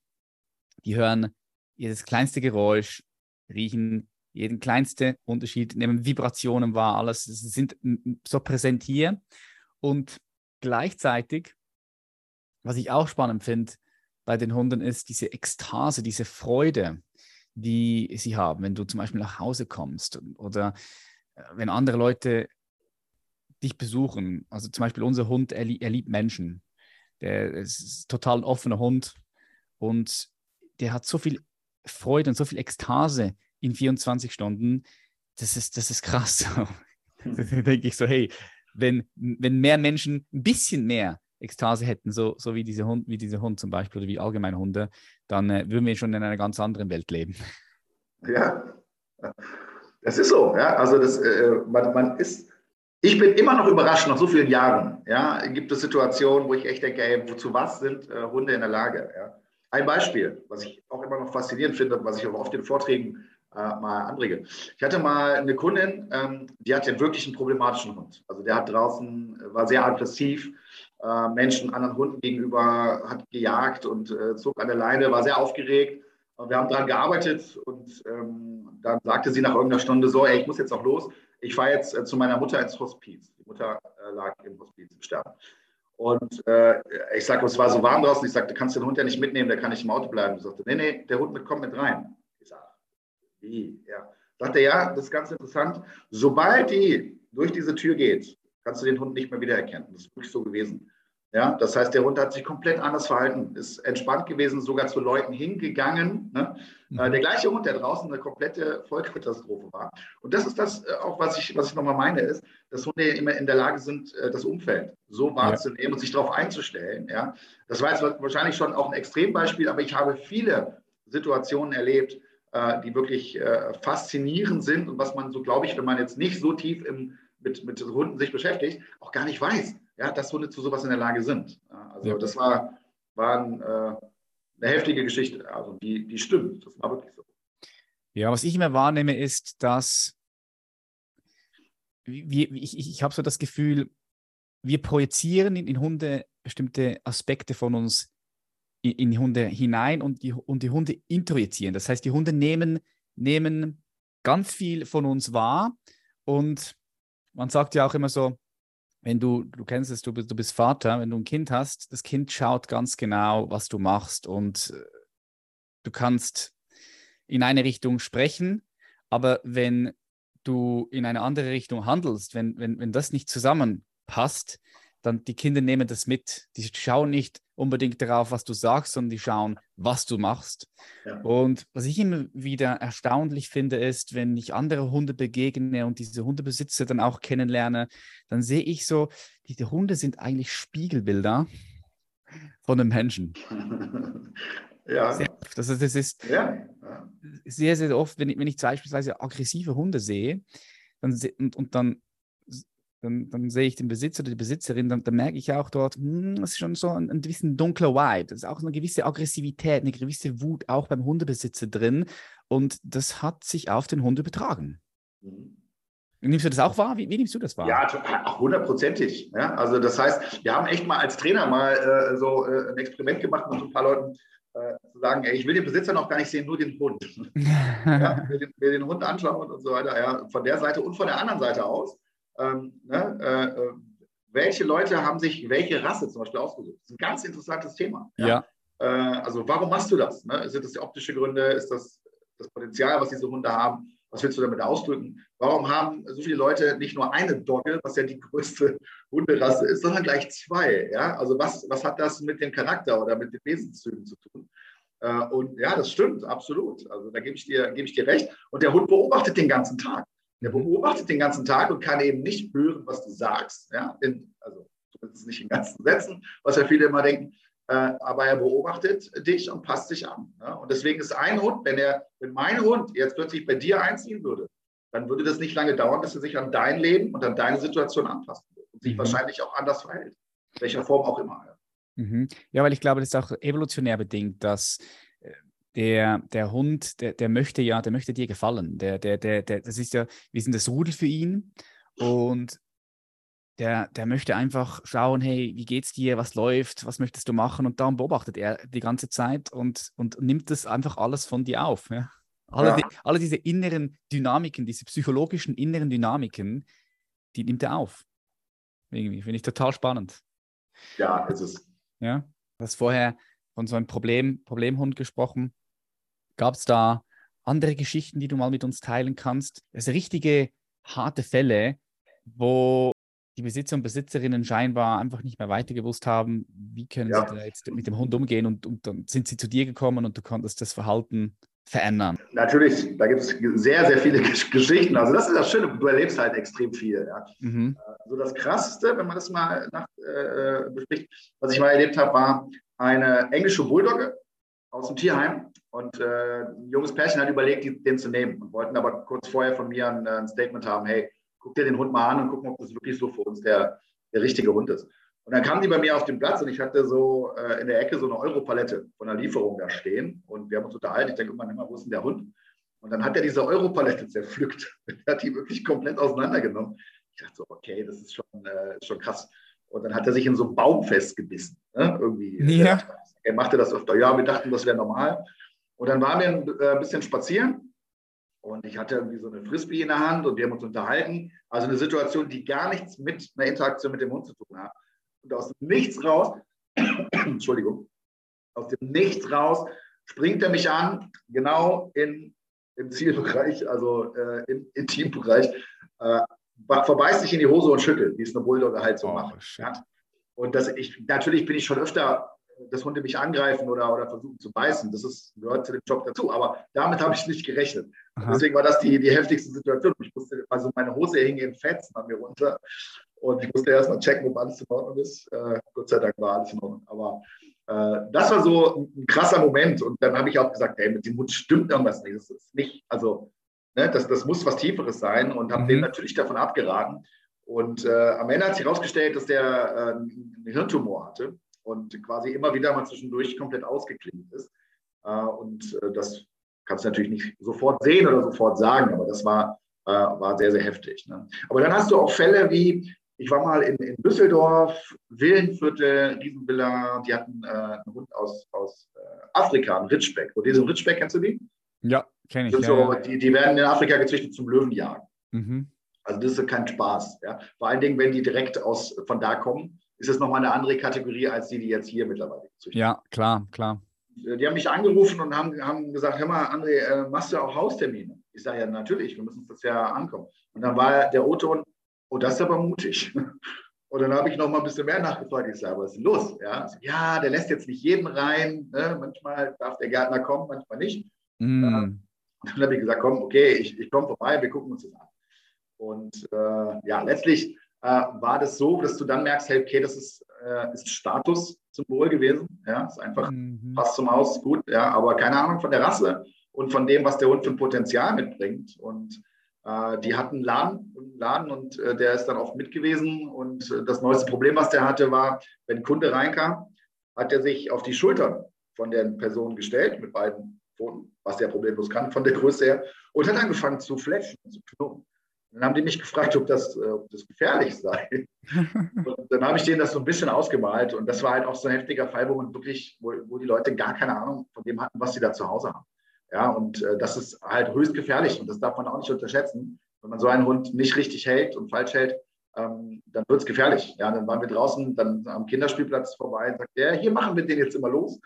Die hören jedes kleinste Geräusch, riechen jeden kleinste Unterschied, nehmen Vibrationen wahr, alles sind so präsent hier und gleichzeitig was ich auch spannend finde bei den Hunden, ist diese Ekstase, diese Freude, die sie haben, wenn du zum Beispiel nach Hause kommst oder äh, wenn andere Leute dich besuchen. Also zum Beispiel unser Hund, er, er liebt Menschen. Der ist total ein offener Hund und der hat so viel Freude und so viel Ekstase in 24 Stunden. Das ist, das ist krass. da denke ich so, hey, wenn, wenn mehr Menschen ein bisschen mehr Ekstase hätten, so, so wie, diese Hund, wie dieser Hund zum Beispiel oder wie allgemeine Hunde, dann äh, würden wir schon in einer ganz anderen Welt leben. Ja, das ist so. Ja? Also das, äh, man, man ist, ich bin immer noch überrascht, nach so vielen Jahren. Ja? Gibt es Situationen, wo ich echt denke, ey, wozu was sind äh, Hunde in der Lage? Ja? Ein Beispiel, was ich auch immer noch faszinierend finde, was ich auch oft in Vorträgen mal anrege. Ich hatte mal eine Kundin, ähm, die hatte wirklich einen problematischen Hund. Also der hat draußen, war sehr aggressiv, äh, Menschen, anderen Hunden gegenüber, hat gejagt und äh, zog an der Leine, war sehr aufgeregt. Und wir haben daran gearbeitet und ähm, dann sagte sie nach irgendeiner Stunde so, ey, ich muss jetzt auch los. Ich fahre jetzt äh, zu meiner Mutter ins Hospiz. Die Mutter äh, lag im Hospiz im Sterben. Und äh, ich sagte, es war so warm draußen. Ich sagte, kannst du den Hund ja nicht mitnehmen, der kann nicht im Auto bleiben. Sie sagte, nee, nee, der Hund kommt mit rein. Wie? Ja. Sagte, ja, das ist ganz interessant. Sobald die durch diese Tür geht, kannst du den Hund nicht mehr wiedererkennen. Das ist wirklich so gewesen. Ja, das heißt, der Hund hat sich komplett anders verhalten, ist entspannt gewesen, sogar zu Leuten hingegangen. Ne? Mhm. Äh, der gleiche Hund, der draußen eine komplette Vollkatastrophe war. Und das ist das äh, auch, was ich, was ich nochmal meine, ist, dass Hunde immer in der Lage sind, äh, das Umfeld so wahrzunehmen ja. und sich darauf einzustellen. Ja? Das war jetzt wahrscheinlich schon auch ein Extrembeispiel, aber ich habe viele Situationen erlebt, die wirklich faszinierend sind und was man so, glaube ich, wenn man jetzt nicht so tief im mit, mit Hunden sich beschäftigt, auch gar nicht weiß, ja, dass Hunde zu sowas in der Lage sind. Also ja. das war, war ein, äh, eine heftige Geschichte. Also die, die stimmt. Das war wirklich so. Ja, was ich immer wahrnehme, ist, dass wir, ich, ich, ich habe so das Gefühl, wir projizieren in, in Hunde bestimmte Aspekte von uns in, in, die Hunde hinein und die, und die Hunde introjizieren. Das heißt, die Hunde nehmen, nehmen ganz viel von uns wahr und man sagt ja auch immer so, wenn du, du kennst es, du, du bist Vater, wenn du ein Kind hast, das Kind schaut ganz genau, was du machst und äh, du kannst in eine Richtung sprechen, aber wenn du in eine andere Richtung handelst, wenn, wenn, wenn das nicht zusammenpasst, dann die Kinder nehmen das mit. Die schauen nicht unbedingt darauf, was du sagst, sondern die schauen, was du machst. Ja. Und was ich immer wieder erstaunlich finde, ist, wenn ich andere Hunde begegne und diese Hundebesitzer dann auch kennenlerne, dann sehe ich so, diese Hunde sind eigentlich Spiegelbilder von einem Menschen. Ja. Sehr oft. Also das ist ja. sehr, sehr oft, wenn ich, wenn ich beispielsweise aggressive Hunde sehe dann, und, und dann dann, dann, sehe ich den Besitzer oder die Besitzerin, dann, dann merke ich auch dort, hm, das ist schon so ein, ein bisschen dunkler Vibe. Das ist auch eine gewisse Aggressivität, eine gewisse Wut auch beim Hundebesitzer drin. Und das hat sich auf den Hund übertragen. Mhm. Nimmst du das auch wahr? Wie, wie, nimmst du das wahr? Ja, hundertprozentig. Ja, also das heißt, wir haben echt mal als Trainer mal äh, so äh, ein Experiment gemacht mit ein paar Leuten äh, zu sagen, ey, ich will den Besitzer noch gar nicht sehen, nur den Hund. ja, will, den, will den Hund anschauen und so weiter. Ja, von der Seite und von der anderen Seite aus ähm, ne, äh, äh, welche Leute haben sich welche Rasse zum Beispiel ausgesucht? Das ist ein ganz interessantes Thema. Ja. ja. Äh, also warum machst du das? Ne? Sind das die optische Gründe? Ist das das Potenzial, was diese Hunde haben? Was willst du damit ausdrücken? Warum haben so viele Leute nicht nur eine Dogge, was ja die größte Hunderasse ist, sondern gleich zwei? Ja? Also was, was hat das mit dem Charakter oder mit den Wesenszügen zu tun? Äh, und ja, das stimmt, absolut. Also da gebe ich, dir, gebe ich dir recht. Und der Hund beobachtet den ganzen Tag. Der beobachtet den ganzen Tag und kann eben nicht hören, was du sagst. Ja? In, also zumindest nicht in ganzen Sätzen, was ja viele immer denken. Äh, aber er beobachtet dich und passt sich an. Ja? Und deswegen ist ein Hund, wenn, er, wenn mein Hund jetzt plötzlich bei dir einziehen würde, dann würde das nicht lange dauern, dass er sich an dein Leben und an deine Situation anpassen wird und sich mhm. wahrscheinlich auch anders verhält. In welcher Form auch immer. Mhm. ja, weil ich glaube, das ist auch evolutionär bedingt, dass der, der Hund, der, der möchte ja, der möchte dir gefallen. Der, der, der, der, das ist ja, wir sind das Rudel für ihn und der, der möchte einfach schauen, hey, wie geht's dir, was läuft, was möchtest du machen? Und darum beobachtet er die ganze Zeit und, und nimmt das einfach alles von dir auf. Ja? Alle, ja. die, alle diese inneren Dynamiken, diese psychologischen inneren Dynamiken, die nimmt er auf. Irgendwie finde ich total spannend. Ja, ist es. Ja, du hast vorher von so einem Problem, Problemhund gesprochen. Gab es da andere Geschichten, die du mal mit uns teilen kannst? Also richtige harte Fälle, wo die Besitzer und Besitzerinnen scheinbar einfach nicht mehr weiter gewusst haben, wie können ja. sie da jetzt mit dem Hund umgehen und, und dann sind sie zu dir gekommen und du konntest das Verhalten verändern. Natürlich, da gibt es sehr, sehr viele Geschichten. Also das ist das Schöne, du erlebst halt extrem viel. Ja. Mhm. Also das Krasseste, wenn man das mal nach, äh, bespricht, was ich mal erlebt habe, war eine englische Bulldogge aus dem Tierheim. Und äh, ein junges Pärchen hat überlegt, den zu nehmen und wollten aber kurz vorher von mir ein, ein, Statement haben, hey, guck dir den Hund mal an und gucken, ob das wirklich so für uns der, der richtige Hund ist. Und dann kamen die bei mir auf den Platz und ich hatte so äh, in der Ecke so eine Europalette von einer Lieferung da stehen. Und wir haben uns unterhalten. Ich denke immer, immer, wo ist denn der Hund? Und dann hat er diese Europalette zerpflückt. er hat die wirklich komplett auseinandergenommen. Ich dachte so, okay, das ist schon, äh, schon krass. Und dann hat er sich in so einen Baum festgebissen. Ne? Irgendwie. Ja. Er machte das öfter. Ja, wir dachten, das wäre normal. Und dann waren wir ein äh, bisschen spazieren und ich hatte irgendwie so eine Frisbee in der Hand und wir haben uns unterhalten. Also eine Situation, die gar nichts mit einer Interaktion mit dem Hund zu tun hat. Und aus dem Nichts raus, Entschuldigung, aus dem Nichts raus springt er mich an, genau in, im Zielbereich, also äh, im Intimbereich, äh, verbeißt sich in die Hose und schüttelt, wie es eine Bulldogge halt so oh, macht. Ja. Und das, ich, natürlich bin ich schon öfter, dass Hunde mich angreifen oder, oder versuchen zu beißen. Das ist, gehört zu dem Job dazu. Aber damit habe ich nicht gerechnet. Aha. Deswegen war das die, die heftigste Situation. Ich musste, also meine Hose hing in Fetzen an mir runter. Und ich musste erst mal checken, ob alles in Ordnung ist. Äh, Gott sei Dank war alles in Ordnung. Aber äh, das war so ein, krasser Moment. Und dann habe ich auch gesagt, hey, mit dem Hund stimmt irgendwas nicht. Das ist nicht, also Ne, das, das muss was Tieferes sein und habe mhm. den natürlich davon abgeraten. Und äh, am Ende hat sich herausgestellt, dass der äh, einen Hirntumor hatte und quasi immer wieder mal zwischendurch komplett ausgeklingt ist. Äh, und äh, das kannst du natürlich nicht sofort sehen oder sofort sagen, aber das war, äh, war sehr, sehr heftig. Ne? Aber dann hast du auch Fälle wie, ich war mal in, in Düsseldorf, Villenviertel, Riesenvilla, die hatten einen Hund aus, aus Afrika, einen Ritschbeck. Und diesen Ritschbeck, kennst du die? Ja, kenne ich. Ja, so, ja. Die, die werden in Afrika gezüchtet zum Löwenjagen. Mhm. Also das ist kein Spaß. Ja. Vor allen Dingen, wenn die direkt aus, von da kommen, ist es nochmal eine andere Kategorie als die, die jetzt hier mittlerweile gezüchtet Ja, klar, klar. Die haben mich angerufen und haben, haben gesagt, hör mal, André, äh, machst du auch Haustermine? Ich sage, ja, natürlich, wir müssen uns das ja ankommen. Und dann war der O-Ton, oh, das ist aber mutig. Und dann habe ich noch mal ein bisschen mehr nachgefragt. Ich sage, was ist denn los? Ja, so, ja der lässt jetzt nicht jeden rein. Ne? Manchmal darf der Gärtner kommen, manchmal nicht. Mm. und dann habe ich gesagt, komm, okay, ich, ich komme vorbei, wir gucken uns das an. Und äh, ja, letztlich äh, war das so, dass du dann merkst, hey, okay, das ist, äh, ist Statussymbol gewesen. Ja, ist einfach, mhm. passt zum Haus, gut, ja, aber keine Ahnung von der Rasse und von dem, was der Hund für ein Potenzial mitbringt. Und äh, die hatten einen Laden, einen Laden und äh, der ist dann oft mit gewesen. Und äh, das neueste Problem, was der hatte, war, wenn ein Kunde reinkam, hat er sich auf die Schultern von der Person gestellt mit beiden Pfoten, was der problemlos kann von der Größe her, und hat angefangen zu fletschen, zu knurren. Dann haben die mich gefragt, ob das, ob das gefährlich sei. und dann habe ich denen das so ein bisschen ausgemalt. Und das war halt auch so ein heftiger Fall, wo man wirklich, wo, wo die Leute gar keine Ahnung von dem hatten, was sie da zu Hause haben. Ja, und äh, das ist halt höchst gefährlich und das darf man auch nicht unterschätzen. Wenn man so einen Hund nicht richtig hält und falsch hält, ähm, dann wird es gefährlich. Ja, dann waren wir draußen, dann am Kinderspielplatz vorbei und sagt der, hier machen wir den jetzt immer los.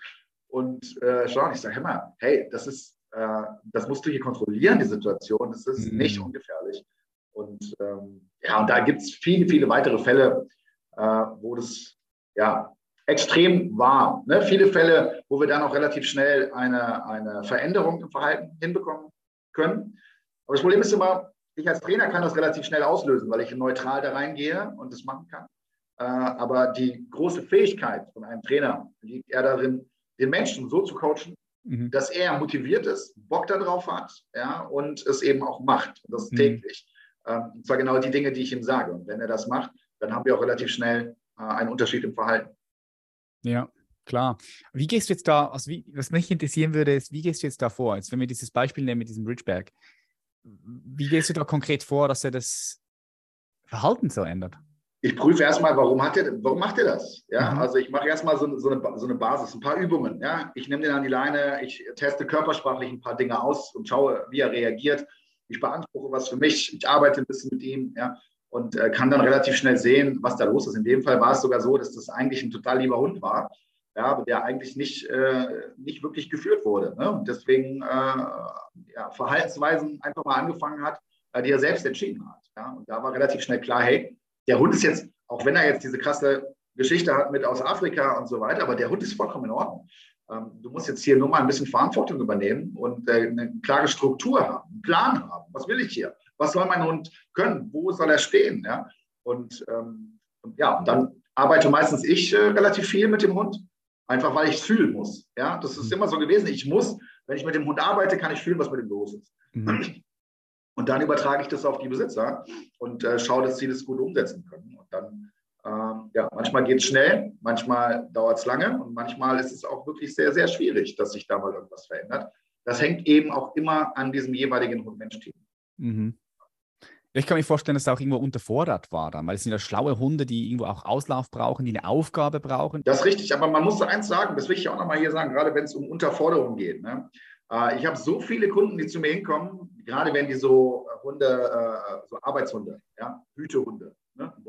Und äh, schauen, ich sage, immer, hey, das ist, äh, das musst du hier kontrollieren, die Situation. Das ist mhm. nicht ungefährlich. Und ähm, ja, und da gibt es viele, viele weitere Fälle, äh, wo das ja extrem war. Ne? Viele Fälle, wo wir dann auch relativ schnell eine, eine Veränderung im Verhalten hinbekommen können. Aber das Problem ist immer, ich als Trainer kann das relativ schnell auslösen, weil ich neutral da reingehe und das machen kann. Äh, aber die große Fähigkeit von einem Trainer liegt eher darin, den Menschen so zu coachen, mhm. dass er motiviert ist, Bock darauf hat ja, und es eben auch macht. Und das mhm. täglich. Ähm, und zwar genau die Dinge, die ich ihm sage. Und wenn er das macht, dann haben wir auch relativ schnell äh, einen Unterschied im Verhalten. Ja, klar. Wie gehst du jetzt da, also wie, was mich interessieren würde, ist, wie gehst du jetzt da vor? Jetzt, wenn wir dieses Beispiel nehmen mit diesem Ridgeback, wie gehst du da konkret vor, dass er das Verhalten so ändert? Ich prüfe erstmal, warum, hat er, warum macht er das? Ja, mhm. also ich mache erstmal so, so, eine, so eine Basis, ein paar Übungen. Ja, ich nehme den an die Leine, ich teste körpersprachlich ein paar Dinge aus und schaue, wie er reagiert. Ich beanspruche was für mich, ich arbeite ein bisschen mit ihm. Ja, und äh, kann dann relativ schnell sehen, was da los ist. In dem Fall war es sogar so, dass das eigentlich ein total lieber Hund war, ja, der eigentlich nicht, äh, nicht wirklich geführt wurde. Ne? Und deswegen äh, ja, Verhaltensweisen einfach mal angefangen hat, äh, die er selbst entschieden hat. Ja? Und da war relativ schnell klar, hey, der Hund ist jetzt, auch wenn er jetzt diese krasse Geschichte hat mit aus Afrika und so weiter, aber der Hund ist vollkommen in Ordnung. Ähm, du musst jetzt hier nur mal ein bisschen Verantwortung übernehmen und äh, eine klare Struktur haben, einen Plan haben. Was will ich hier? was soll mein Hund können? Wo soll er stehen? Ja? Und, ähm, ja, dann arbeite meistens ich äh, relativ viel mit dem Hund, einfach weil ich es fühlen muss. Ja? Das ist mhm. immer so gewesen. Ich muss, wenn ich mit dem Hund arbeite, kann ich fühlen, was mit ihm los ist. Mhm. Und dann übertrage ich das auf die Besitzer und äh, schaue, dass sie das gut umsetzen können. Und dann, ähm, ja, manchmal geht es schnell, manchmal dauert es lange und manchmal ist es auch wirklich sehr, sehr schwierig, dass sich da mal irgendwas verändert. Das hängt eben auch immer an diesem jeweiligen Hund-Mensch-Team. Mhm. Ich kann mir vorstellen, dass es auch irgendwo unterfordert war dann, weil es sind ja schlaue Hunde, die irgendwo auch Auslauf brauchen, die eine Aufgabe brauchen. Das ist richtig, aber man muss eins sagen, das will ich auch nochmal hier sagen, gerade wenn es um Unterforderung geht. Ne? Äh, ich habe so viele Kunden, die zu mir hinkommen, gerade wenn die so Hunde, äh, so Arbeitshunde, ja, Hütehunde?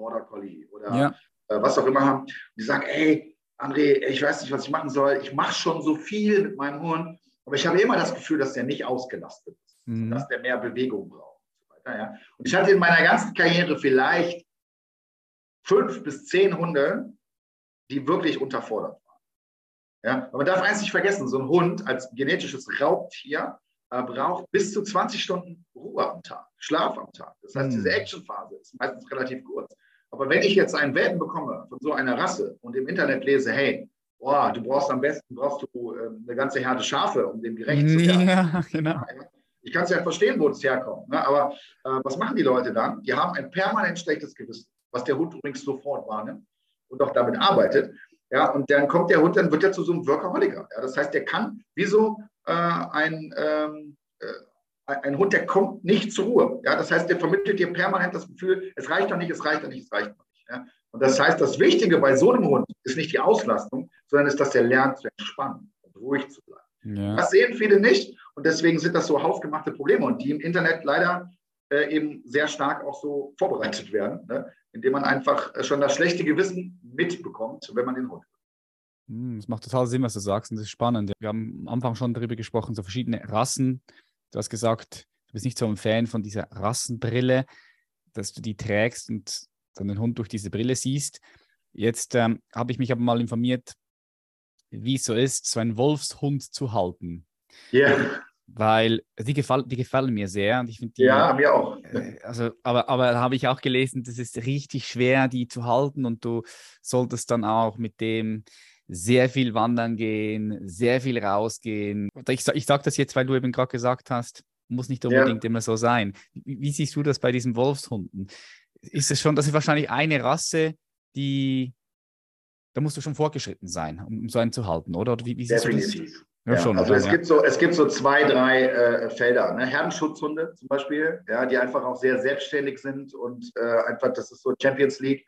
Border Collie oder ja. was auch immer haben, die sagen, ey, André, ich weiß nicht, was ich machen soll. Ich mache schon so viel mit meinem Hund, aber ich habe immer das Gefühl, dass der nicht ausgelastet ist, mhm. dass der mehr Bewegung braucht. Ja. Und ich hatte in meiner ganzen Karriere vielleicht fünf bis zehn Hunde, die wirklich unterfordert waren. Ja. Aber man darf eins nicht vergessen, so ein Hund als genetisches Raubtier äh, braucht bis zu 20 Stunden Ruhe am Tag, Schlaf am Tag. Das heißt, diese hm. Actionphase ist meistens relativ kurz. Aber wenn ich jetzt einen Welpen bekomme von so einer Rasse und im Internet lese, hey, boah, du brauchst am besten brauchst du äh, eine ganze Herde Schafe, um dem gerecht zu werden. Ja, genau. Ich kann es ja verstehen, wo es herkommt. Ne? Aber äh, was machen die Leute dann? Die haben ein permanent schlechtes Gewissen, was der Hund übrigens sofort wahrnimmt und auch damit arbeitet. Ja, und dann kommt der Hund, dann wird er zu so einem Workaholiker. Ja, das heißt, der kann wie so äh, ein, ähm, äh, ein Hund, der kommt nicht zur Ruhe. Ja, das heißt, der vermittelt dir permanent das Gefühl, es reicht doch nicht, es reicht doch nicht, es reicht noch nicht. Und das heißt, das Wichtige bei so einem Hund ist nicht die Auslastung, sondern ist, dass er lernt zu entspannen und ruhig zu bleiben. Ja. Das sehen viele nicht und deswegen sind das so hausgemachte Probleme und die im Internet leider äh, eben sehr stark auch so vorbereitet werden, ne? indem man einfach schon das schlechte Gewissen mitbekommt, wenn man den Hund hm, es macht total Sinn, was du sagst, und das ist spannend. Wir haben am Anfang schon darüber gesprochen, so verschiedene Rassen. Du hast gesagt, du bist nicht so ein Fan von dieser Rassenbrille, dass du die trägst und dann den Hund durch diese Brille siehst. Jetzt ähm, habe ich mich aber mal informiert, wie es so ist, so einen Wolfshund zu halten. Ja. Yeah. Weil die, gefall, die gefallen mir sehr und ich finde Ja, mir auch. Äh, also, aber, aber da habe ich auch gelesen, das ist richtig schwer, die zu halten und du solltest dann auch mit dem sehr viel wandern gehen, sehr viel rausgehen. Ich, ich sage das jetzt, weil du eben gerade gesagt hast, muss nicht unbedingt ja. immer so sein. Wie, wie, siehst du das bei diesen Wolfshunden? Ist es schon, das ist wahrscheinlich eine Rasse, die, da musst du schon fortgeschritten sein, um so einen zu halten, oder? oder wie, wie siehst Definitiv. du das? Ja, schon, also es, ja. gibt so, es gibt so zwei, drei äh, Felder. Ne? Herdenschutzhunde zum Beispiel, ja, die einfach auch sehr selbstständig sind und äh, einfach, das ist so Champions League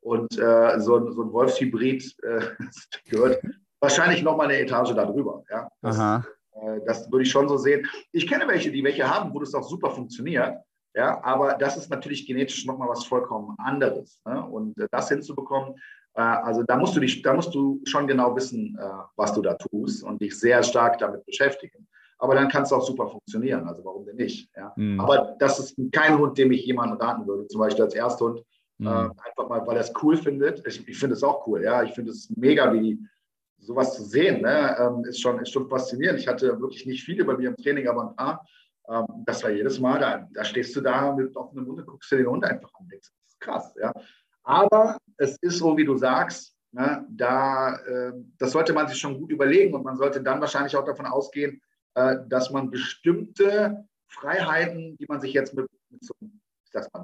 und äh, so, so ein Wolfshybrid äh, gehört wahrscheinlich noch mal eine Etage darüber. Ja? Das, äh, das würde ich schon so sehen. Ich kenne welche, die welche haben, wo das auch super funktioniert. Ja, aber das ist natürlich genetisch nochmal was vollkommen anderes. Ne? Und äh, das hinzubekommen, äh, also da musst du dich, da musst du schon genau wissen, äh, was du da tust und dich sehr stark damit beschäftigen. Aber dann kann es auch super funktionieren. Also warum denn nicht? Ja? Mhm. Aber das ist kein Hund, dem ich jemanden raten würde. Zum Beispiel als Ersthund Mhm. Äh, einfach mal, weil er es cool findet. Ich, ich finde es auch cool, ja. Ich finde es mega, wie sowas zu sehen, ne? Ähm, ist, schon, ist schon faszinierend. Ich hatte wirklich nicht viele bei mir im Training, aber ein paar. Ähm, das war jedes Mal, da, da stehst du da mit offenem Mund und guckst dir den Hund einfach an. Das ist krass, ja. Aber es ist so, wie du sagst, ne? da, äh, das sollte man sich schon gut überlegen und man sollte dann wahrscheinlich auch davon ausgehen, äh, dass man bestimmte Freiheiten, die man sich jetzt mit, mit so einem,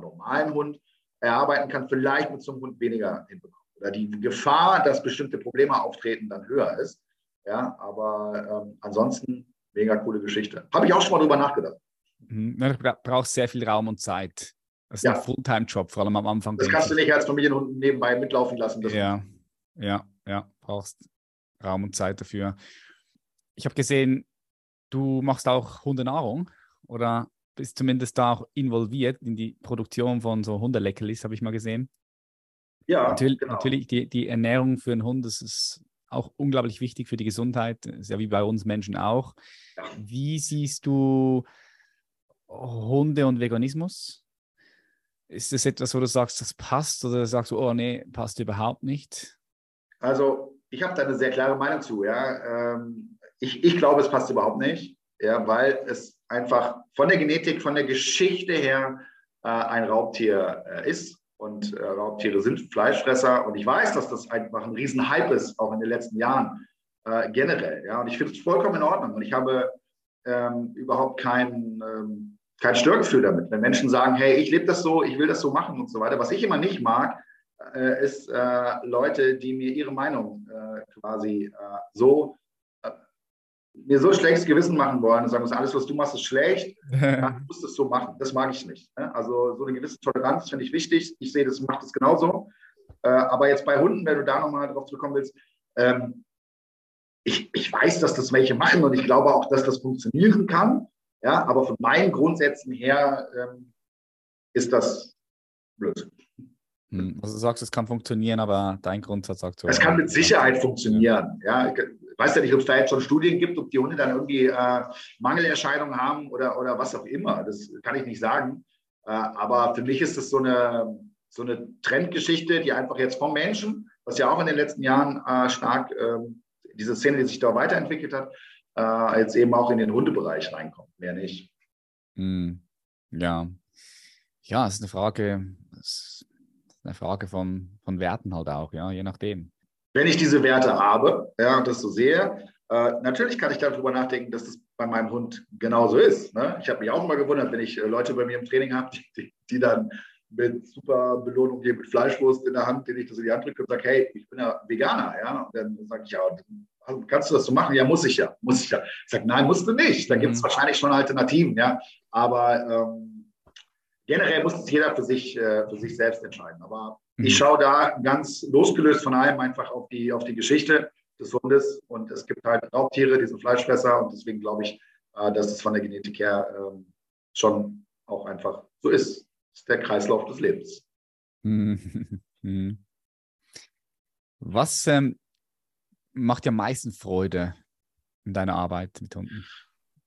normalen Hund erarbeiten kann, vielleicht mit so einem Hund weniger hinbekommen. Oder die Gefahr, dass bestimmte Probleme auftreten, dann höher ist. Ja, aber ähm, ansonsten mega coole Geschichte. Habe ich auch schon mal drüber nachgedacht. Mhm. Du brauchst sehr viel Raum und Zeit. Das ist ja. ein Fulltime-Job, vor allem am Anfang. Das kannst du nicht als Familienhund nebenbei mitlaufen lassen. ja, ja, ja, brauchst Raum und Zeit dafür. Ich habe gesehen, du machst auch Hundenahrung, oder? Bist zumindest da auch involviert in die Produktion von so Hundeleckerlis, habe ich mal gesehen. Ja, natürlich, genau. natürlich die, die Ernährung für einen Hund, das ist auch unglaublich wichtig für die Gesundheit, ist ja wie bei uns Menschen auch. Ja. Wie siehst du Hunde und Veganismus? Ist das etwas, wo du sagst, das passt oder sagst du, oh nee, passt überhaupt nicht? Also, ich habe da eine sehr klare Meinung zu. Ja. Ähm, ich, ich glaube, es passt überhaupt nicht, ja, weil es einfach von der Genetik, von der Geschichte her äh, ein Raubtier äh, ist. Und äh, Raubtiere sind Fleischfresser. Und ich weiß, dass das einfach ein Riesenhype ist, auch in den letzten Jahren äh, generell. Ja? Und ich finde es vollkommen in Ordnung. Und ich habe ähm, überhaupt kein, ähm, kein Störgefühl damit. Wenn Menschen sagen, hey, ich lebe das so, ich will das so machen und so weiter. Was ich immer nicht mag, äh, ist äh, Leute, die mir ihre Meinung quasi so mir so schlechtes Gewissen machen wollen und sagen, alles, was du machst, ist schlecht, dann musst du es so machen. Das mag ich nicht. Ne? Also so eine gewisse Toleranz finde ich wichtig. Ich sehe, das macht es genauso. Äh, aber jetzt bei Hunden, wenn du da nochmal drauf zurückkommen willst, ähm, ich, ich weiß, dass das welche machen und ich glaube auch, dass das funktionieren kann. Ja, aber von meinen Grundsätzen her ähm, ist das blöd. Hm, also du sagst, es kann funktionieren, aber dein Grundsatz sagt so. Es kann mit Sicherheit funktionieren. Ja, weiß ja nicht, ob es da jetzt schon Studien gibt, ob die Hunde dann irgendwie äh, Mangelerscheinungen haben oder, oder was auch immer. Das kann ich nicht sagen. Äh, aber für mich ist das so eine, so eine Trendgeschichte, die einfach jetzt vom Menschen, was ja auch in den letzten Jahren äh, stark ähm, diese Szene, die sich da weiterentwickelt hat, äh, jetzt eben auch in den Hundebereich reinkommt. Mehr nicht. Mm, ja. Ja, es ist eine Frage, ist eine Frage von, von Werten halt auch, ja, je nachdem. Wenn ich diese Werte habe ja, und das so sehe, äh, natürlich kann ich darüber nachdenken, dass das bei meinem Hund genauso ist. Ne? Ich habe mich auch mal gewundert, wenn ich äh, Leute bei mir im Training habe, die, die, dann mit super Belohnung hier mit Fleischwurst in der Hand, den ich das in die Hand drücke und sage, hey, ich bin ja Veganer. Ja? Und dann sage ich, ja, kannst du das so machen? Ja, muss ich ja, muss ich ja. Ich sage, nein, musst du nicht. Da gibt es mhm. wahrscheinlich schon Alternativen, ja. Aber ähm, generell muss es jeder für sich, äh, für sich selbst entscheiden. Aber Ich mhm. schaue da ganz losgelöst von allem einfach auf die, auf die Geschichte des Hundes. Und es gibt halt Raubtiere, die sind Fleischfresser. Und deswegen glaube ich, äh, dass es von der Genetik her ähm, schon auch einfach so ist. Das ist der Kreislauf des Lebens. Mhm. Was ähm, macht dir am meisten Freude in deiner Arbeit mit Hunden?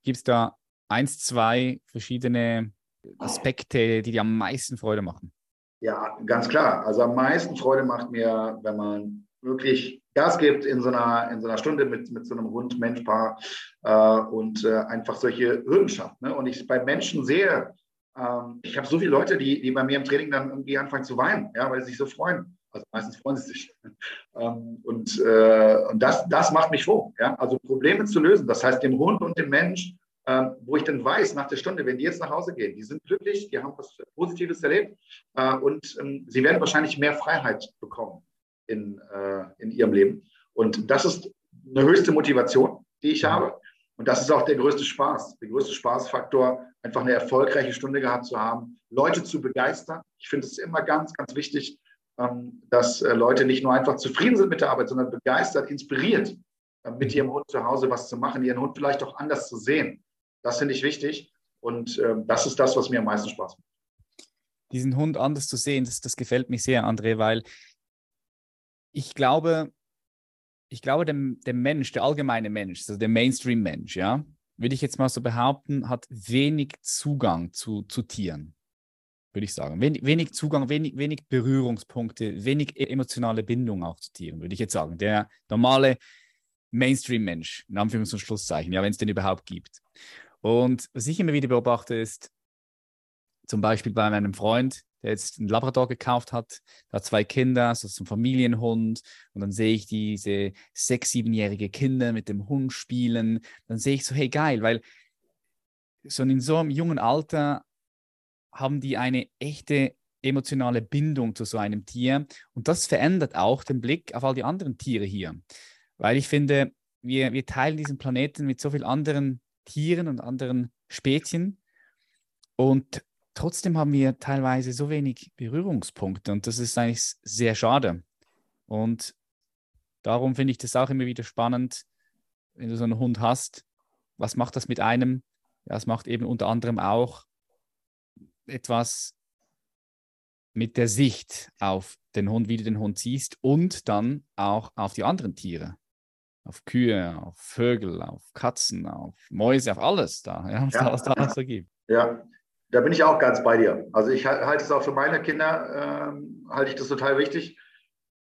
Gibt es da eins, zwei verschiedene Aspekte, die dir am meisten Freude machen? Ja, ganz klar. Also am meisten Freude macht mir, wenn man wirklich Gas gibt in so einer, in so einer Stunde mit, mit so einem Hund-Mensch-Paar äh, und äh, einfach solche Hürden schafft. Ne? Und ich bei Menschen sehe, ähm, ich habe so viele Leute, die, die bei mir im Training dann irgendwie anfangen zu weinen, ja, weil sie sich so freuen. Also meistens freuen sie sich. ähm, und äh, und das, das macht mich froh. Ja? Also Probleme zu lösen, das heißt dem Hund und dem Mensch ähm, wo ich dann weiß, nach der Stunde, wenn die jetzt nach Hause gehen, die sind glücklich, die haben was Positives erlebt äh, und ähm, sie werden wahrscheinlich mehr Freiheit bekommen in, äh, in ihrem Leben. Und das ist eine höchste Motivation, die ich habe. Und das ist auch der größte Spaß, der größte Spaßfaktor, einfach eine erfolgreiche Stunde gehabt zu haben, Leute zu begeistern. Ich finde es immer ganz, ganz wichtig, ähm, dass äh, Leute nicht nur einfach zufrieden sind mit der Arbeit, sondern begeistert, inspiriert, äh, mit ihrem Hund zu Hause was zu machen, ihren Hund vielleicht auch anders zu sehen. Das finde ich wichtig und äh, das ist das, was mir am meisten Spaß macht. Diesen Hund anders zu sehen, das, das gefällt mir sehr, André, weil ich glaube, ich glaube, der, der Mensch, der allgemeine Mensch, also der Mainstream-Mensch, ja, würde ich jetzt mal so behaupten, hat wenig Zugang zu, zu Tieren, würde ich sagen. Wenig, wenig Zugang, wenig, wenig Berührungspunkte, wenig e-, emotionale Bindung auch zu Tieren, würde ich jetzt sagen. Der normale Mainstream-Mensch, in Anführungs- und Schlusszeichen, ja, wenn es den überhaupt gibt. Und was ich immer wieder beobachte, ist zum Beispiel bei meinem Freund, der jetzt einen Labrador gekauft hat, der hat zwei Kinder, so ist ein Familienhund. Und dann sehe ich diese sechs-, siebenjährige Kinder mit dem Hund spielen. Dann sehe ich so, hey, geil, weil schon in so einem jungen Alter haben die eine echte emotionale Bindung zu so einem Tier. Und das verändert auch den Blick auf all die anderen Tiere hier. Weil ich finde, wir, wir teilen diesen Planeten mit so vielen anderen Tieren und anderen Spezien. Und trotzdem haben wir teilweise so wenig Berührungspunkte und das ist eigentlich sehr schade. Und darum finde ich das auch immer wieder spannend, wenn du so einen Hund hast, was macht das mit einem? Ja, es macht eben unter anderem auch etwas mit der Sicht auf den Hund, wie du den Hund siehst und dann auch auf die anderen Tiere auf Kühe, auf Vögel, auf Katzen, auf Mäuse, auf alles da, ja, was, ja. da, was da so gibt. Ja, da bin ich auch ganz bei dir. Also ich halte es auch für meine Kinder, ähm, halte ich das total wichtig,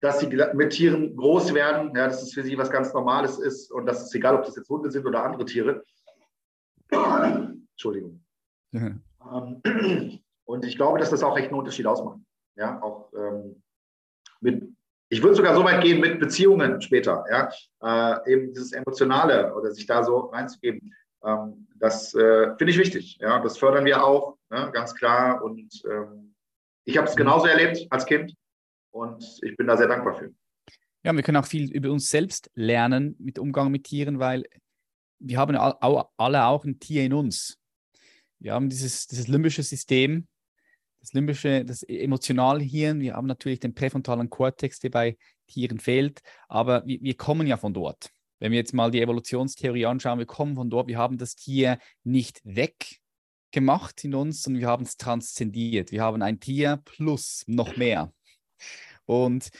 dass sie mit Tieren groß werden, ja, dass es für sie was ganz Normales ist und dass es egal, ob das jetzt Hunde sind oder andere Tiere. Entschuldigung. Ja. Ähm, und ich glaube, dass das auch echt einen Unterschied ausmacht. Ja, auch ähm, mit ich würde sogar so weit gehen mit Beziehungen später, ja, äh, eben dieses Emotionale oder sich da so reinzugeben. Ähm, das äh, finde ich wichtig. Ja, das fördern wir auch, ne, ganz klar. Und ähm, ich habe es genauso erlebt als Kind und ich bin da sehr dankbar für. Ja, wir können auch viel über uns selbst lernen mit Umgang mit Tieren, weil wir haben alle auch ein Tier in uns. Wir haben dieses, dieses limbische System, das limbische, das emotionale Hirn. Wir haben natürlich den präfrontalen Kortex, der bei Tieren fehlt, aber wir, wir kommen ja von dort. Wenn wir jetzt mal die Evolutionstheorie anschauen, wir kommen von dort, wir haben das Tier nicht weggemacht in uns, sondern wir haben es transzendiert. Wir haben ein Tier plus noch mehr. Und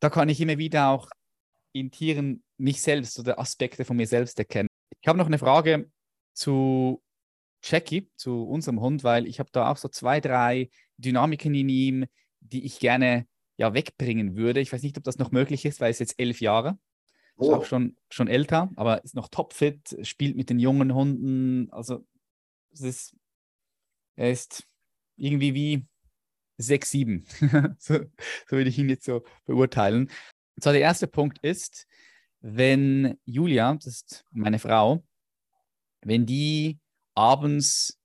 da kann ich immer wieder auch in Tieren mich selbst oder Aspekte von mir selbst erkennen. Ich habe noch eine Frage zu Jackie, zu unserem Hund, weil ich habe da auch so zwei, drei Dynamiken in ihm, die ich gerne ja wegbringen würde. Ich weiß nicht, ob das noch möglich ist, weil es jetzt elf Jahre. Oh. Ist auch schon, schon älter, aber ist noch topfit, spielt mit den jungen Hunden. Also es ist, er ist irgendwie wie sechs, sieben. so, so würde ich ihn jetzt so beurteilen. Und zwar der erste Punkt ist, wenn Julia, das ist meine Frau, wenn die abends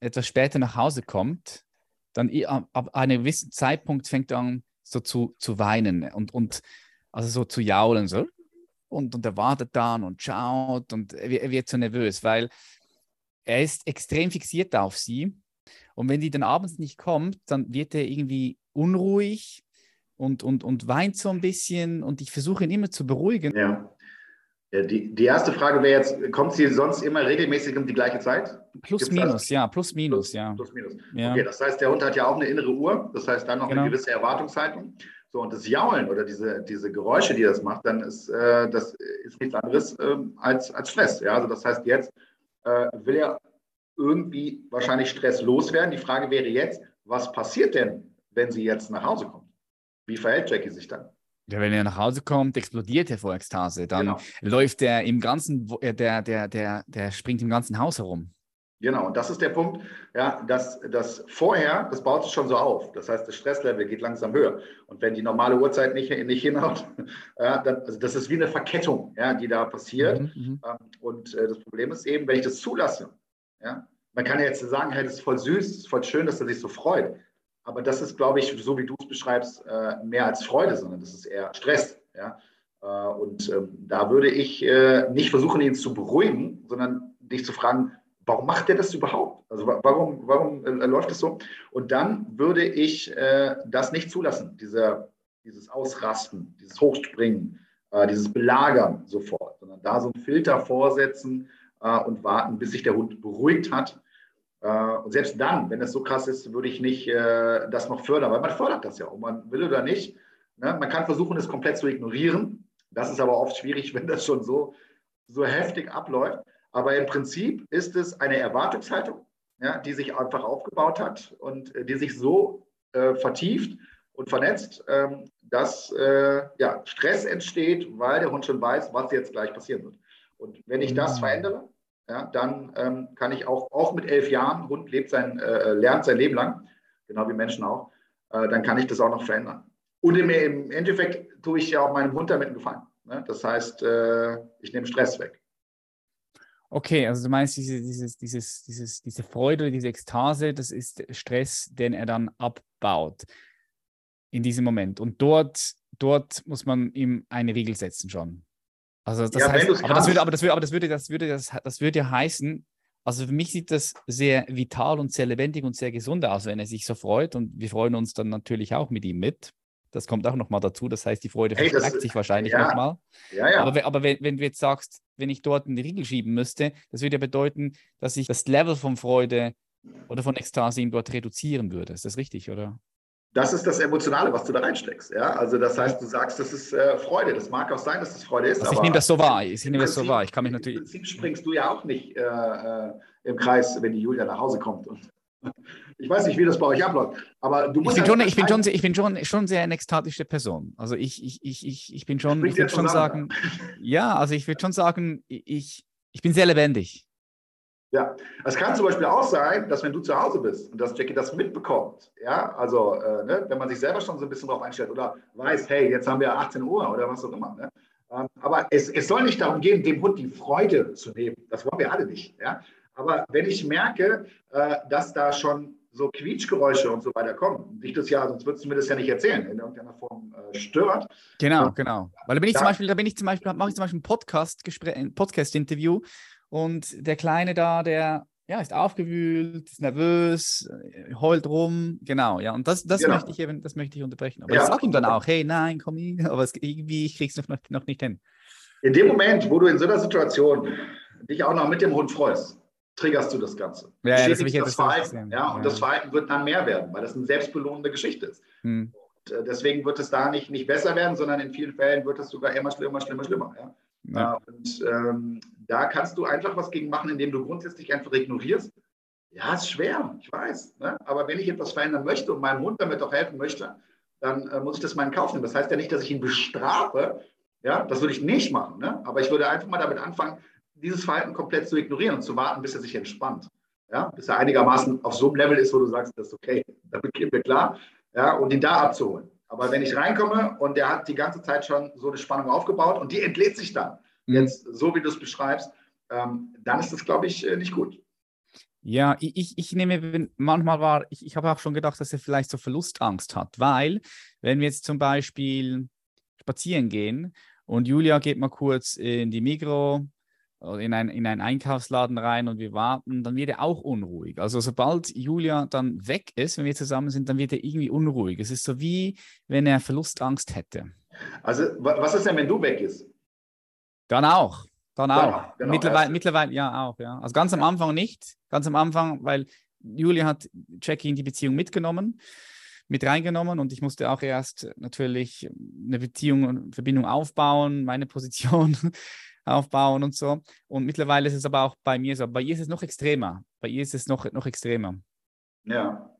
etwas später nach Hause kommt, dann ab einem gewissen Zeitpunkt fängt er an, so zu, zu weinen und, und also so zu jaulen, so. Und, und er wartet dann und schaut und er, wird so nervös, weil er ist extrem fixiert auf sie. Und wenn die dann abends nicht kommt, dann wird er irgendwie unruhig und, und, und weint so ein bisschen und ich versuche ihn immer zu beruhigen. Ja. Die, die erste Frage wäre jetzt, kommt sie sonst immer regelmäßig um die gleiche Zeit? Plus, Gibt's minus, das? ja, plus, minus, plus, ja. Plus, minus. Ja. Okay, das heißt, der Hund hat ja auch eine innere Uhr, das heißt dann noch genau. eine gewisse Erwartungshaltung. So, und das Jaulen oder diese, diese Geräusche, die das macht, dann ist äh, das ist nichts anderes äh, als, als Stress. Ja? Also das heißt, jetzt äh, will er irgendwie wahrscheinlich Stress loswerden. Die Frage wäre jetzt, was passiert denn, wenn sie jetzt nach Hause kommt? Wie verhält Jackie sich dann? Ja, wenn er nach Hause kommt, explodiert er vor Ekstase. Dann genau. läuft er im ganzen, äh, der, der, der, der springt im ganzen Haus herum. Genau, und das ist der Punkt, ja, dass das vorher, das baut sich schon so auf. Das heißt, das Stresslevel geht langsam höher. Und wenn die normale Uhrzeit nicht, nicht hinhaut, ja, dann, also das ist wie eine Verkettung, ja, die da passiert. Mhm, mhm. Ähm, und äh, das Problem ist eben, wenn ich das zulasse, ja, man kann ja jetzt sagen, hey, das ist voll süß, das ist voll schön, dass er sich so freut. Aber das ist, glaube ich, so wie du es beschreibst, äh, mehr als Freude, sondern das ist eher Stress. Ja? Äh, und ähm, da würde ich äh, nicht versuchen, ihn zu beruhigen, sondern dich zu fragen, warum macht er das überhaupt? Also warum, warum läuft es so? Und dann würde ich das nicht zulassen, diese, dieses Ausrasten, dieses Hochspringen, dieses Belagern sofort, sondern da so einen Filter vorsetzen und warten, bis sich der Hund beruhigt hat und selbst dann, wenn es so krass ist, würde ich nicht äh, das noch fördern, weil man fördert das ja, ob man will oder nicht. Ne? Man kann versuchen, es komplett zu ignorieren. Das ist aber oft schwierig, wenn das schon so, so heftig abläuft. Aber im Prinzip ist es eine Erwartungshaltung, ja, die sich einfach aufgebaut hat und äh, die sich so äh, vertieft und vernetzt, ähm, dass äh, ja, Stress entsteht, weil der Hund schon weiß, was jetzt gleich passieren wird. Und wenn ich das mhm. verändere, ja, dann ähm, kann ich auch, auch mit elf Jahren, Hund lebt sein, äh, lernt sein Leben lang, genau wie Menschen auch, äh, dann kann ich das auch noch verändern. Und im, im, Endeffekt tue ich ja auch meinem Hund damit einen Gefallen. Ne? Das heißt, äh, ich nehme Stress weg. Okay, also du meinst, diese, dieses, dieses, dieses, diese Freude, diese Ekstase, das ist Stress, den er dann abbaut in diesem Moment. Und dort, dort muss man ihm eine Regel setzen schon. Also das ja, heißt, aber das würde, aber das würde, aber das würde, das würde, das, das würde ja heißen, also für mich sieht das sehr vital und sehr lebendig und sehr gesund aus, wenn er sich so freut. Und wir freuen uns dann natürlich auch mit ihm mit. Das kommt auch nochmal dazu. Das heißt, die Freude hey, verstärkt sich wahrscheinlich ja. nochmal. Ja, ja. Aber, aber wenn, wenn, du jetzt sagst, wenn ich dort einen Riegel schieben müsste, das würde ja bedeuten, dass ich das Level von Freude oder von Ekstase ihm dort reduzieren würde. Ist das richtig, oder? Das ist das Emotionale, was du da reinsteckst. Ja? Also das heißt, du sagst, das ist äh, Freude. Das mag auch sein, dass das Freude ist. Also ich nehme das so wahr. Ich nehme das so wahr. Ich kann mich natürlich. Im Prinzip springst du ja auch nicht äh, äh, im Kreis, wenn die Julia nach Hause kommt. Und ich weiß nicht, wie das bei euch abläuft, aber du musst. Ich bin, schon, ich bin, schon, ich bin schon, schon sehr eine ekstatische Person. Also ich, ich, ich, ich, ich bin schon, ich würde schon sagen, ja, also ich würde schon sagen, ich, ich bin sehr lebendig. Ja, es kann zum Beispiel auch sein, dass wenn du zu Hause bist und dass Jackie das mitbekommt, ja, also äh, ne, wenn man sich selber schon so ein bisschen darauf einstellt oder weiß, hey, jetzt haben wir 18 Uhr oder was auch immer. Ne? Ähm, aber es, es soll nicht darum gehen, dem Hund die Freude zu nehmen. Das wollen wir alle nicht. Ja? Aber wenn ich merke, äh, dass da schon so Quietschgeräusche und so weiter kommen, dich das ja, sonst würdest du mir das ja nicht erzählen, in irgendeiner Form äh, stört. Genau, genau. Weil da bin ich zum Beispiel, da bin ich zum Beispiel, mache ich zum Beispiel ein Podcast, ein Podcast-Interview und der Kleine da, der ja, ist aufgewühlt, ist nervös, heult rum. Genau, ja. Und das, das genau. möchte ich eben, das möchte ich unterbrechen. Aber ja. ich sage ihm dann auch, hey, nein, komm hin, aber es, irgendwie, ich krieg's noch, noch nicht hin. In dem Moment, wo du in so einer Situation dich auch noch mit dem Hund freust, triggerst du das Ganze. Ja, ja das, ich das Verhalten. Ja, und ja. das Verhalten wird dann mehr werden, weil das eine selbstbelohnende Geschichte ist. Hm. Und, äh, deswegen wird es da nicht, nicht besser werden, sondern in vielen Fällen wird es sogar immer schlimmer, schlimmer, schlimmer. Ja? Ja. Und ähm, da kannst du einfach was gegen machen, indem du grundsätzlich einfach ignorierst. Ja, ist schwer, ich weiß. Ne? Aber wenn ich etwas verändern möchte und meinem Hund damit auch helfen möchte, dann äh, muss ich das mal in Kauf nehmen. Das heißt ja nicht, dass ich ihn bestrafe. Ja, das würde ich nicht machen. Ne? Aber ich würde einfach mal damit anfangen, dieses Verhalten komplett zu ignorieren und zu warten, bis er sich entspannt. Ja, bis er einigermaßen auf so einem Level ist, wo du sagst, das ist okay, damit gehen wir klar. Ja, und ihn da abzuholen. Aber wenn ich reinkomme und der hat die ganze Zeit schon so eine Spannung aufgebaut und die entlädt sich dann. Jetzt so wie du es beschreibst, ähm, dann ist das, glaube ich, äh, nicht gut. Ja, ich, ich nehme manchmal war, ich, ich habe auch schon gedacht, dass er vielleicht so Verlustangst hat, weil wenn wir jetzt zum Beispiel spazieren gehen und Julia geht mal kurz in die Migro in, ein, in einen Einkaufsladen rein und wir warten, dann wird er auch unruhig. Also sobald Julia dann weg ist, wenn wir zusammen sind, dann wird er irgendwie unruhig. Es ist so wie, wenn er Verlustangst hätte. Also was ist denn, wenn du weg bist? Dann auch. Dann auch. Ja, genau. Mittlerweile, mittlerweile ja auch, ja. Also ganz am Anfang nicht. Ganz am Anfang, weil Julia hat Jackie in die Beziehung mitgenommen, mit reingenommen und ich musste auch erst natürlich eine Beziehung und Verbindung aufbauen, meine Position aufbauen und so. Und mittlerweile ist es aber auch bei mir so. Bei ihr ist es noch extremer. Bei ihr ist es noch, noch extremer. Ja.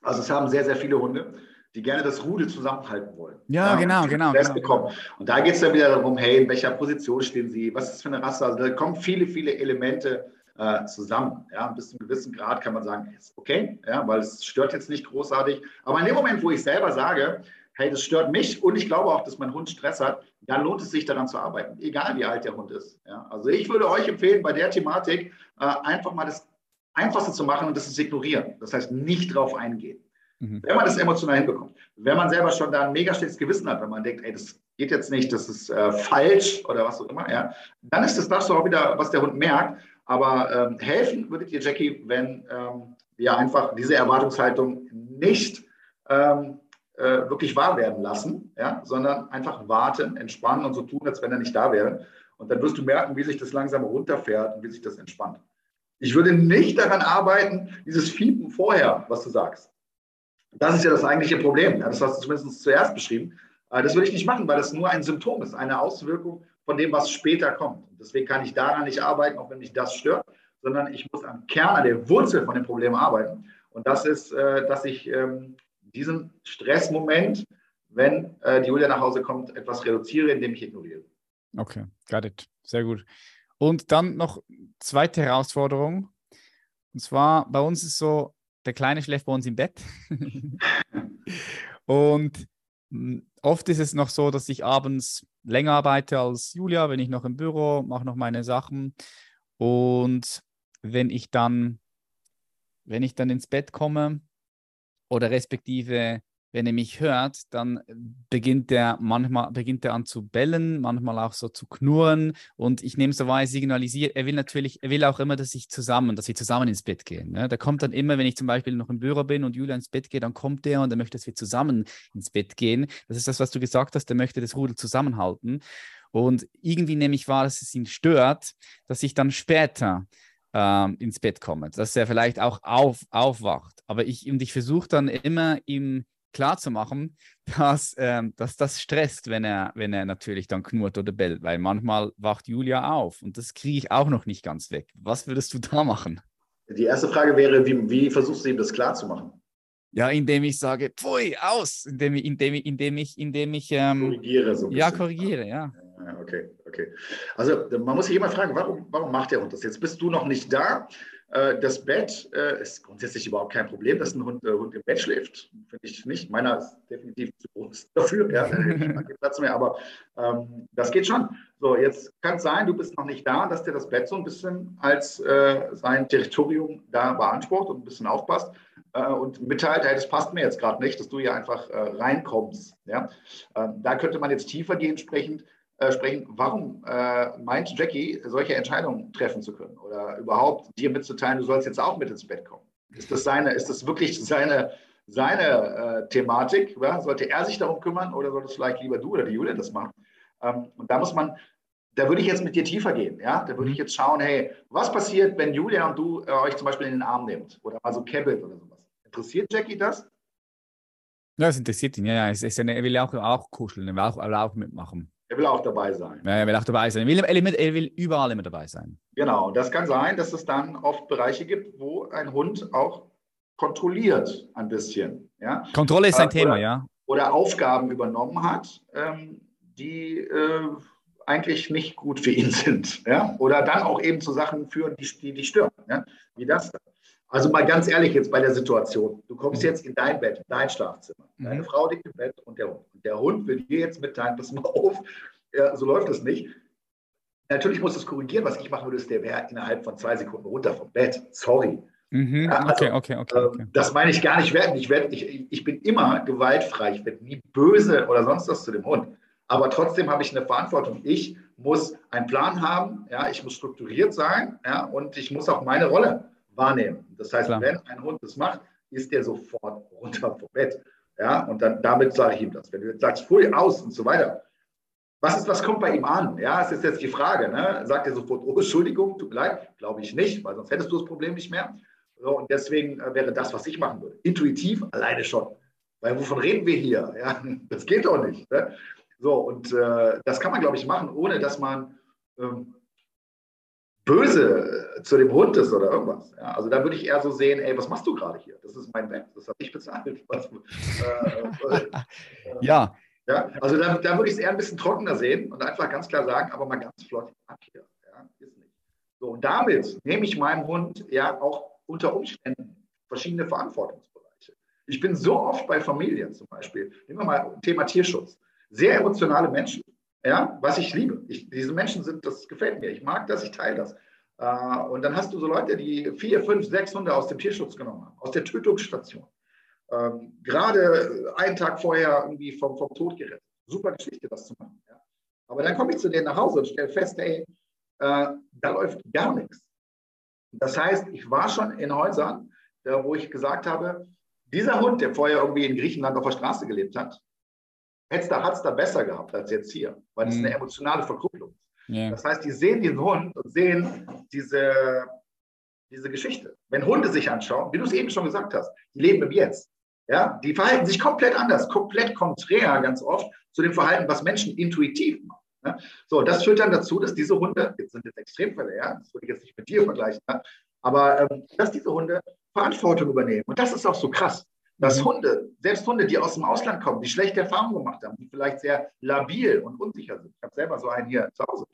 Also es haben sehr, sehr viele Hunde, die gerne das Rudel zusammenhalten wollen. Ja, ja genau, genau. genau. Bekommen. Und da geht es dann wieder darum, hey, in welcher Position stehen sie, was ist das für eine Rasse? Also da kommen viele, viele Elemente äh, zusammen. Ja, bis zu einem gewissen Grad kann man sagen, ist okay, ja, weil es stört jetzt nicht großartig. Aber in dem Moment, wo ich selber sage, hey, das stört mich und ich glaube auch, dass mein Hund Stress hat, dann lohnt es sich daran zu arbeiten, egal wie alt der Hund ist. Ja, also ich würde euch empfehlen, bei der Thematik äh, einfach mal das Einfachste zu machen und das ist ignorieren. Das heißt, nicht drauf eingehen. Mhm. Wenn man das emotional hinbekommt, wenn man selber schon da ein mega schlechtes Gewissen hat, wenn man denkt, ey, das geht jetzt nicht, das ist äh, falsch oder was auch immer, ja, dann ist das das auch wieder, was der Hund merkt. Aber ähm, helfen würdet ihr, Jackie, wenn ähm, wir einfach diese Erwartungshaltung nicht ähm, äh, wirklich wahr werden lassen, ja, sondern einfach warten, entspannen und so tun, als wenn er nicht da wäre. Und dann wirst du merken, wie sich das langsam runterfährt und wie sich das entspannt. Ich würde nicht daran arbeiten, dieses Fiepen vorher, was du sagst. Das ist ja das eigentliche Problem. Ja, das hast du zumindest zuerst beschrieben. Äh, das würde ich nicht machen, weil das nur ein Symptom ist, eine Auswirkung von dem, was später kommt. Deswegen kann ich daran nicht arbeiten, auch wenn mich das stört, sondern ich muss am Kern, an der Wurzel von dem Problem arbeiten. Und das ist, äh, dass ich ähm, diesen Stressmoment, wenn äh, die Julia nach Hause kommt, etwas reduziere, indem ich ignoriere. Okay, got it. Sehr gut. Und dann noch zweite Herausforderung. Und zwar bei uns ist so, der Kleine schläft bei uns im Bett. und hm, oft ist es noch so, dass ich abends länger arbeite als Julia, wenn ich noch im Büro, mache noch meine Sachen. Und wenn ich dann, wenn ich dann ins Bett komme oder respektive wenn er mich hört, dann beginnt er manchmal beginnt er an zu bellen, manchmal auch so zu knurren und ich nehme so wahr, signalisiert, er will natürlich, er will auch immer, dass ich zusammen, dass wir zusammen ins Bett gehen. Ne? Der kommt dann immer, wenn ich zum Beispiel noch im Büro bin und Julia ins Bett geht, dann kommt er und er möchte, dass wir zusammen ins Bett gehen. Das ist das, was du gesagt hast, der möchte das Rudel zusammenhalten. Und irgendwie nehme ich wahr, dass es ihn stört, dass ich dann später ähm, ins Bett komme, dass er vielleicht auch auf, aufwacht. Aber ich, und ich versuche dann immer ihm klarzumachen, dass, ähm, dass das stresst, wenn er, wenn er natürlich dann knurrt oder bellt, weil manchmal wacht Julia auf und das kriege ich auch noch nicht ganz weg. Was würdest du da machen? Die erste Frage wäre, wie, wie versuchst du ihm das klarzumachen? Ja, indem ich sage, pfui, aus, indem ich, indem ich, indem ich, indem ich ähm, korrigiere so. Ja, korrigiere, ja. Okay, okay. Also man muss sich immer fragen, warum, warum macht der Hund das? Jetzt bist du noch nicht da. Äh, das Bett äh, ist grundsätzlich überhaupt kein Problem, dass ein Hund, äh, Hund im Bett schläft. Finde ich nicht. Meiner ist definitiv zu groß dafür. Ja, Platz mehr, aber ähm, das geht schon. So, jetzt kann es sein, du bist noch nicht da, dass der das Bett so ein bisschen als äh, sein Territorium da beansprucht und ein bisschen aufpasst und mitteilt, hey, das passt mir jetzt gerade nicht, dass du hier einfach äh, reinkommst. Ja? Ähm, da könnte man jetzt tiefer gehen sprechen äh, sprechen, warum äh, meint Jackie, solche Entscheidungen treffen zu können oder überhaupt dir mitzuteilen, du sollst jetzt auch mit ins Bett kommen? Ist das, seine, ist das wirklich seine, seine äh, Thematik? Ja? Sollte er sich darum kümmern oder soll es vielleicht lieber du oder die Julia das machen? Ähm, und da muss man, da würde ich jetzt mit dir tiefer gehen. Ja? Da würde ich mhm. jetzt schauen, hey, was passiert, wenn Julia und du äh, euch zum Beispiel in den Arm nehmt oder mal so kebbelt oder sowas? Interessiert Jackie das? Ja, es interessiert ihn. Ja, ja. Es eine, er will auch, auch kuscheln, er will auch, er will auch mitmachen. Er will auch dabei sein. Ja, er will auch dabei sein. Er will, er will überall immer dabei sein. Genau. Das kann sein, dass es dann oft Bereiche gibt, wo ein Hund auch kontrolliert ein bisschen. Ja? Kontrolle ist ein äh, Thema, ja. Oder Aufgaben übernommen hat, ähm, die äh, eigentlich nicht gut für ihn sind. Ja? Oder dann auch eben zu Sachen führen, die, die, die stören. Ja? Wie das dann. Also mal ganz ehrlich jetzt bei der Situation. Du kommst jetzt in dein Bett, dein Schlafzimmer. Mhm. Deine Frau liegt im Bett und der Hund. Und der Hund will dir jetzt mitteilen, pass mal auf, ja, so läuft es nicht. Natürlich muss es korrigieren. Was ich machen würde, ist, der wäre innerhalb von zwei Sekunden runter vom Bett. Sorry. Mhm, ja, also, okay, okay, okay, okay, ähm, Das meine ich gar nicht werten. Ich, werd, ich, ich bin immer gewaltfrei. Ich werde nie böse oder sonst was zu dem Hund. Aber trotzdem habe ich eine Verantwortung. Ich muss einen Plan haben, ja, ich muss strukturiert sein ja, und ich muss auch meine Rolle wahrnehmen. Das heißt, Klar. wenn ein Hund das macht, ist der sofort runter vom Bett. Ja, und dann damit sage ich ihm das. Wenn du jetzt sagst, pfui, aus und so weiter, was ist, was kommt bei ihm an? Ja, es ist jetzt die Frage. Ne? Sagt er sofort, oh, Entschuldigung, tut mir leid? Glaube ich nicht, weil sonst hättest du das Problem nicht mehr. So, und deswegen äh, wäre das, was ich machen würde. Intuitiv alleine schon. Weil wovon reden wir hier? Ja, das geht doch nicht. Ne? So, und äh, das kann man, glaube ich, machen, ohne dass man ähm, böse zu dem Hund ist oder irgendwas. Ja, also da würde ich eher so sehen, ey, was machst du gerade hier? Das ist mein Bett, das habe ich bezahlt. Was, äh, äh, ja. ja. Also da, da würde ich es eher ein bisschen trockener sehen und einfach ganz klar sagen, aber mal ganz flott ab hier. Ja, ist nicht. So, und damit nehme ich meinem Hund ja auch unter Umständen verschiedene Verantwortungsbereiche. Ich bin so oft bei Familien zum Beispiel, nehmen wir mal Thema Tierschutz, sehr emotionale Menschen, ja, was ich liebe. Ich, diese Menschen sind, das gefällt mir. Ich mag das, ich teile das. Äh, und dann hast du so Leute, die vier, fünf, sechs Hunde aus dem Tierschutz genommen haben, aus der Tötungsstation. Ähm, gerade einen Tag vorher irgendwie vom, vom Tod gerettet. Super Geschichte, das zu machen. Ja. Aber dann komme ich zu denen nach Hause und stelle fest, ey, äh, da läuft gar nichts. Das heißt, ich war schon in Häusern, da, wo ich gesagt habe, dieser Hund, der vorher irgendwie in Griechenland auf der Straße gelebt hat, hat es da besser gehabt als jetzt hier, weil es mhm. eine emotionale Verkupplung ist. Yeah. Das heißt, die sehen den Hund und sehen diese, diese Geschichte. Wenn Hunde sich anschauen, wie du es eben schon gesagt hast, die leben im Jetzt. Ja, die verhalten sich komplett anders, komplett konträr ganz oft zu dem Verhalten, was Menschen intuitiv machen. Ja? So, das führt dann dazu, dass diese Hunde, jetzt sind jetzt Extremfälle, ja, das würde ich jetzt nicht mit dir vergleichen, ja? aber ähm, dass diese Hunde Verantwortung übernehmen. Und das ist auch so krass, dass mhm. Hunde, selbst Hunde, die aus dem Ausland kommen, die schlechte Erfahrungen gemacht haben, die vielleicht sehr labil und unsicher sind, ich habe selber so einen hier zu Hause,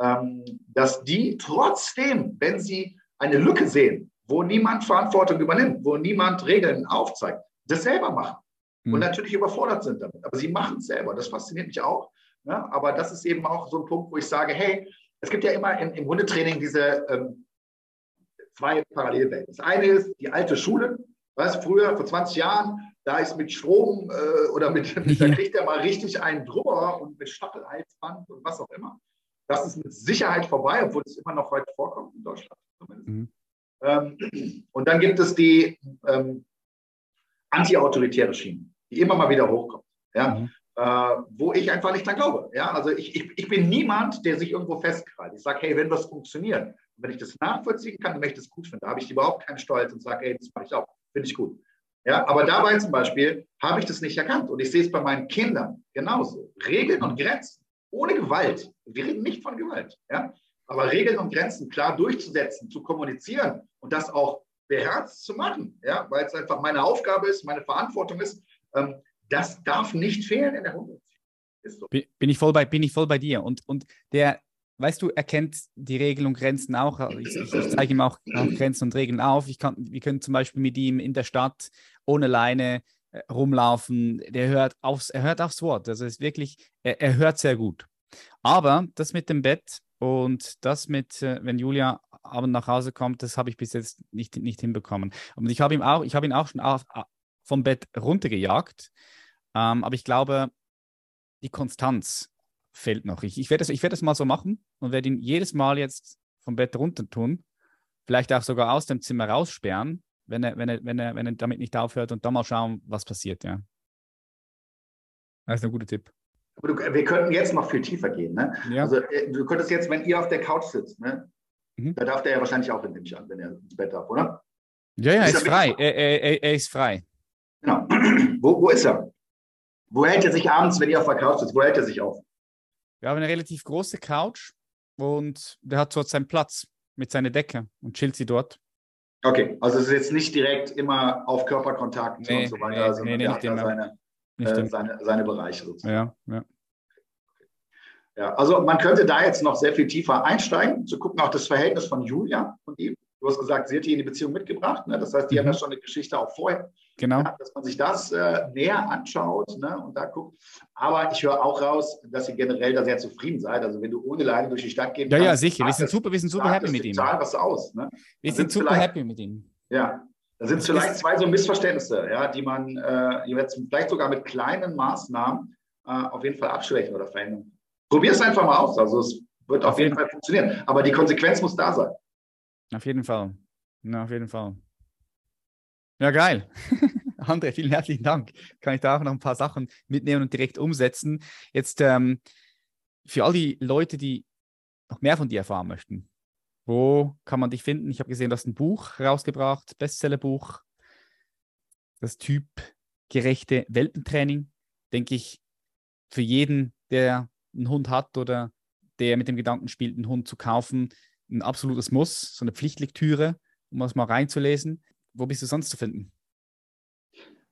ähm, dass die trotzdem, wenn sie eine Lücke sehen, wo niemand Verantwortung übernimmt, wo niemand Regeln aufzeigt, das selber machen. Mhm. Und natürlich überfordert sind damit. Aber sie machen es selber. Das fasziniert mich auch. Ne? Aber das ist eben auch so ein Punkt, wo ich sage, hey, es gibt ja immer im, im Hundetraining diese ähm, zwei Parallelwelten. Das eine ist die alte Schule. Was früher, vor 20 Jahren, da ist mit Strom äh, oder mit, mit da kriegt er mal richtig einen drüber und mit Staffelhalsband und was auch immer. Das ist mit Sicherheit vorbei, obwohl es immer noch weit vorkommt in Deutschland zumindest. Mhm. Ähm, und dann gibt es die ähm, anti-autoritäre Schiene, die immer mal wieder hochkommt. Ja? Mhm. Äh, wo ich einfach nicht dran glaube. Ja? Also ich, ich, ich bin niemand, der sich irgendwo festgreift. Ich sage, hey, wenn was funktioniert, wenn ich das nachvollziehen kann, dann möchte ich das gut finden. Da habe ich überhaupt keinen Stolz und sage, hey, das mache ich auch. Finde ich gut. Ja, aber dabei zum Beispiel habe ich das nicht erkannt. Und ich sehe es bei meinen Kindern genauso. Regeln und Grenzen ohne Gewalt. Wir reden nicht von Gewalt. Ja? Aber Regeln und Grenzen klar durchzusetzen, zu kommunizieren und das auch beherzt zu machen, ja? weil es einfach meine Aufgabe ist, meine Verantwortung ist, ähm, das darf nicht fehlen in der Hundeerziehung. So. Bin, ich voll bei, bin ich voll bei dir. Und, und der, weißt du, er kennt die Regeln und Grenzen auch. Ich, ich, ich zeige ihm auch, auch, Grenzen und Regeln auf. Ich kann, wir können zum Beispiel mit ihm in der Stadt ohne Leine äh, rumlaufen. Der hört aufs, er hört aufs Wort. Also ist wirklich, er, er hört sehr gut. Aber das mit dem Bett und das mit, äh, wenn Julia abends nach Hause kommt, das habe ich bis jetzt nicht, nicht hinbekommen. Und ich habe ihn auch, ich habe ihn auch schon auf, vom Bett runtergejagt. Ähm, aber ich glaube, die Konstanz fehlt noch. Ich, ich werde das, werd das mal so machen und werde ihn jedes Mal jetzt vom Bett runter tun. Vielleicht auch sogar aus dem Zimmer raussperren, wenn er, wenn er, wenn er, wenn er damit nicht aufhört und dann mal schauen, was passiert, ja. Das ist ein guter Tipp. Wir könnten jetzt noch viel tiefer gehen. Ne? Ja. Also äh, du könntest jetzt, wenn ihr auf der Couch sitzt, ne? Mhm. da darf der ja wahrscheinlich auch, nehme ich an, wenn er ins Bett darf, oder? Ja, ja, ist er ist frei. Er, er, er, ist frei. Genau. wo, wo ist er? Wo hält er sich abends, wenn ihr auf der Couch sitzt? Wo hält er sich auf? Wir haben eine relativ große Couch und der hat dort seinen Platz mit seiner Decke und chillt sie dort. Okay, also es ist jetzt nicht direkt immer auf Körperkontakt nee, und so weiter, nee, sondern nee, er hat da seine, äh, seine, seine Bereiche sozusagen. Ja, ja. Ja, also man könnte da jetzt noch sehr viel tiefer einsteigen, zu gucken auch das Verhältnis von Julia und ihm. Du hast gesagt, sie hat die in die Beziehung mitgebracht. Ne? Das heißt, die mhm. haben ja schon eine Geschichte auch vorher. Genau. Ja, dass man sich das äh, näher anschaut ne? und da guckt. Aber ich höre auch raus, dass ihr generell da sehr zufrieden seid. Also wenn du ohne Leine durch die Stadt gehen Ja, kannst, ja, sicher. Wir sind super, wir sind super happy mit ihm. was aus. Ne? Wir sind super happy mit ihm. Ja, da sind vielleicht zwei so Missverständnisse, ja, die man äh, jetzt vielleicht sogar mit kleinen Maßnahmen äh, auf jeden Fall abschwächen oder verändern. Probier es einfach mal aus. Also es wird auf, auf jeden Fall funktionieren. Aber die Konsequenz muss da sein. Auf jeden Fall. Ja, auf jeden Fall. Ja, geil. André, vielen herzlichen Dank. Kann ich da auch noch ein paar Sachen mitnehmen und direkt umsetzen. Jetzt ähm, für all die Leute, die noch mehr von dir erfahren möchten, wo kann man dich finden? Ich habe gesehen, du hast ein Buch rausgebracht, Bestsellerbuch, das typgerechte Welpentraining. Denke ich, für jeden, der einen Hund hat oder der mit dem Gedanken spielt, einen Hund zu kaufen, ein absolutes Muss, so eine Pflichtlektüre, um das mal reinzulesen. Wo bist du sonst zu finden?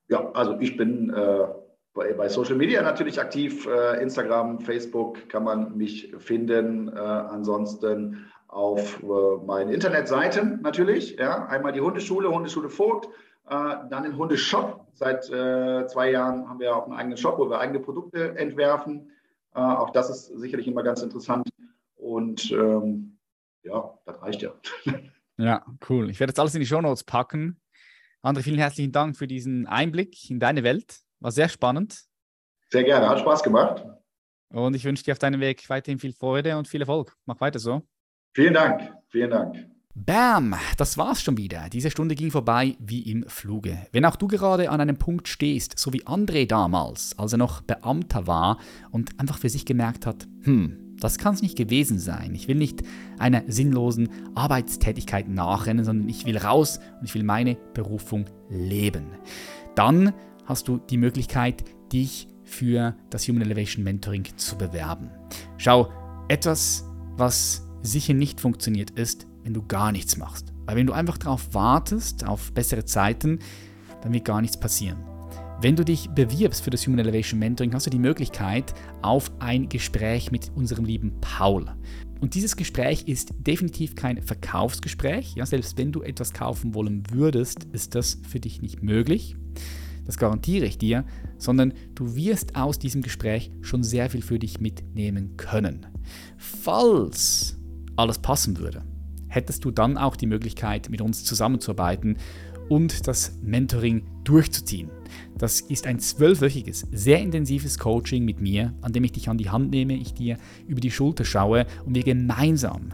Ja, also ich bin äh, bei, bei, Social Media natürlich aktiv. Äh, Instagram, Facebook kann man mich finden. Äh, ansonsten auf äh, meinen Internetseiten natürlich. Ja. Einmal die Hundeschule, Hundeschule Vogt. Äh, dann den Hundeshop. Seit äh, zwei Jahren haben wir auch einen eigenen Shop, wo wir eigene Produkte entwerfen. auch das ist sicherlich immer ganz interessant. Und ähm, ja, das reicht ja. Ja, cool. Ich werde jetzt alles in die Show Notes packen. André, vielen herzlichen Dank für diesen Einblick in deine Welt. War sehr spannend. Sehr gerne, hat Spaß gemacht. Und ich wünsche dir auf deinem Weg weiterhin viel Freude und viel Erfolg. Mach weiter so. Vielen Dank, vielen Dank. Bam, das war's schon wieder. Diese Stunde ging vorbei wie im Fluge. Wenn auch du gerade an einem Punkt stehst, so wie André damals, als er noch Beamter war und einfach für sich gemerkt hat, hm, das kann es nicht gewesen sein. Ich will nicht einer sinnlosen Arbeitstätigkeit nachrennen, sondern ich will raus und ich will meine Berufung leben. Dann hast du die Möglichkeit, dich für das Human Elevation Mentoring zu bewerben. Schau, etwas, was sicher nicht funktioniert, ist, wenn du gar nichts machst. Weil wenn du einfach darauf wartest, auf bessere Zeiten, dann wird gar nichts passieren. Wenn du dich bewirbst für das Human Elevation Mentoring, hast du die Möglichkeit auf ein Gespräch mit unserem lieben Paul. Und dieses Gespräch ist definitiv kein Verkaufsgespräch. Ja, selbst wenn du etwas kaufen wollen würdest, ist das für dich nicht möglich. Das garantiere ich dir, sondern du wirst aus diesem Gespräch schon sehr viel für dich mitnehmen können. Falls alles passen würde, hättest du dann auch die Möglichkeit, mit uns zusammenzuarbeiten und das Mentoring durchzuziehen. Das ist ein zwölfwöchiges, sehr intensives Coaching mit mir, an dem ich dich an die Hand nehme, ich dir über die Schulter schaue und wir gemeinsam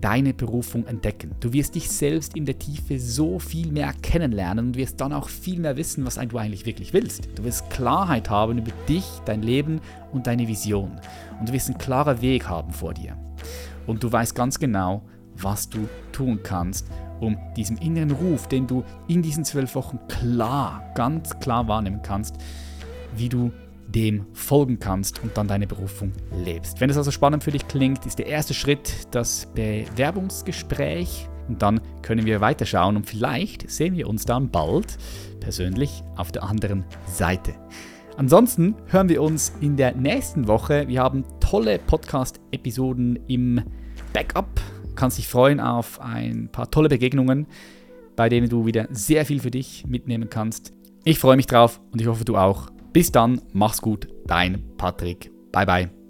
deine Berufung entdecken. Du wirst dich selbst in der Tiefe so viel mehr kennenlernen und wirst dann auch viel mehr wissen, was du eigentlich wirklich willst. Du wirst Klarheit haben über dich, dein Leben und deine Vision. Und du wirst einen klaren Weg haben vor dir. Und du weißt ganz genau, was du tun kannst, um diesem inneren Ruf, den du in diesen zwölf Wochen klar, ganz klar wahrnehmen kannst, wie du dem folgen kannst und dann deine Berufung lebst. Wenn es also spannend für dich klingt, ist der erste Schritt das Bewerbungsgespräch und dann können wir weiterschauen und vielleicht sehen wir uns dann bald persönlich auf der anderen Seite. Ansonsten hören wir uns in der nächsten Woche. Wir haben tolle Podcast-Episoden im Backup kannst dich freuen auf ein paar tolle Begegnungen, bei denen du wieder sehr viel für dich mitnehmen kannst. Ich freue mich drauf und ich hoffe du auch. Bis dann, mach's gut, dein Patrick. Bye bye.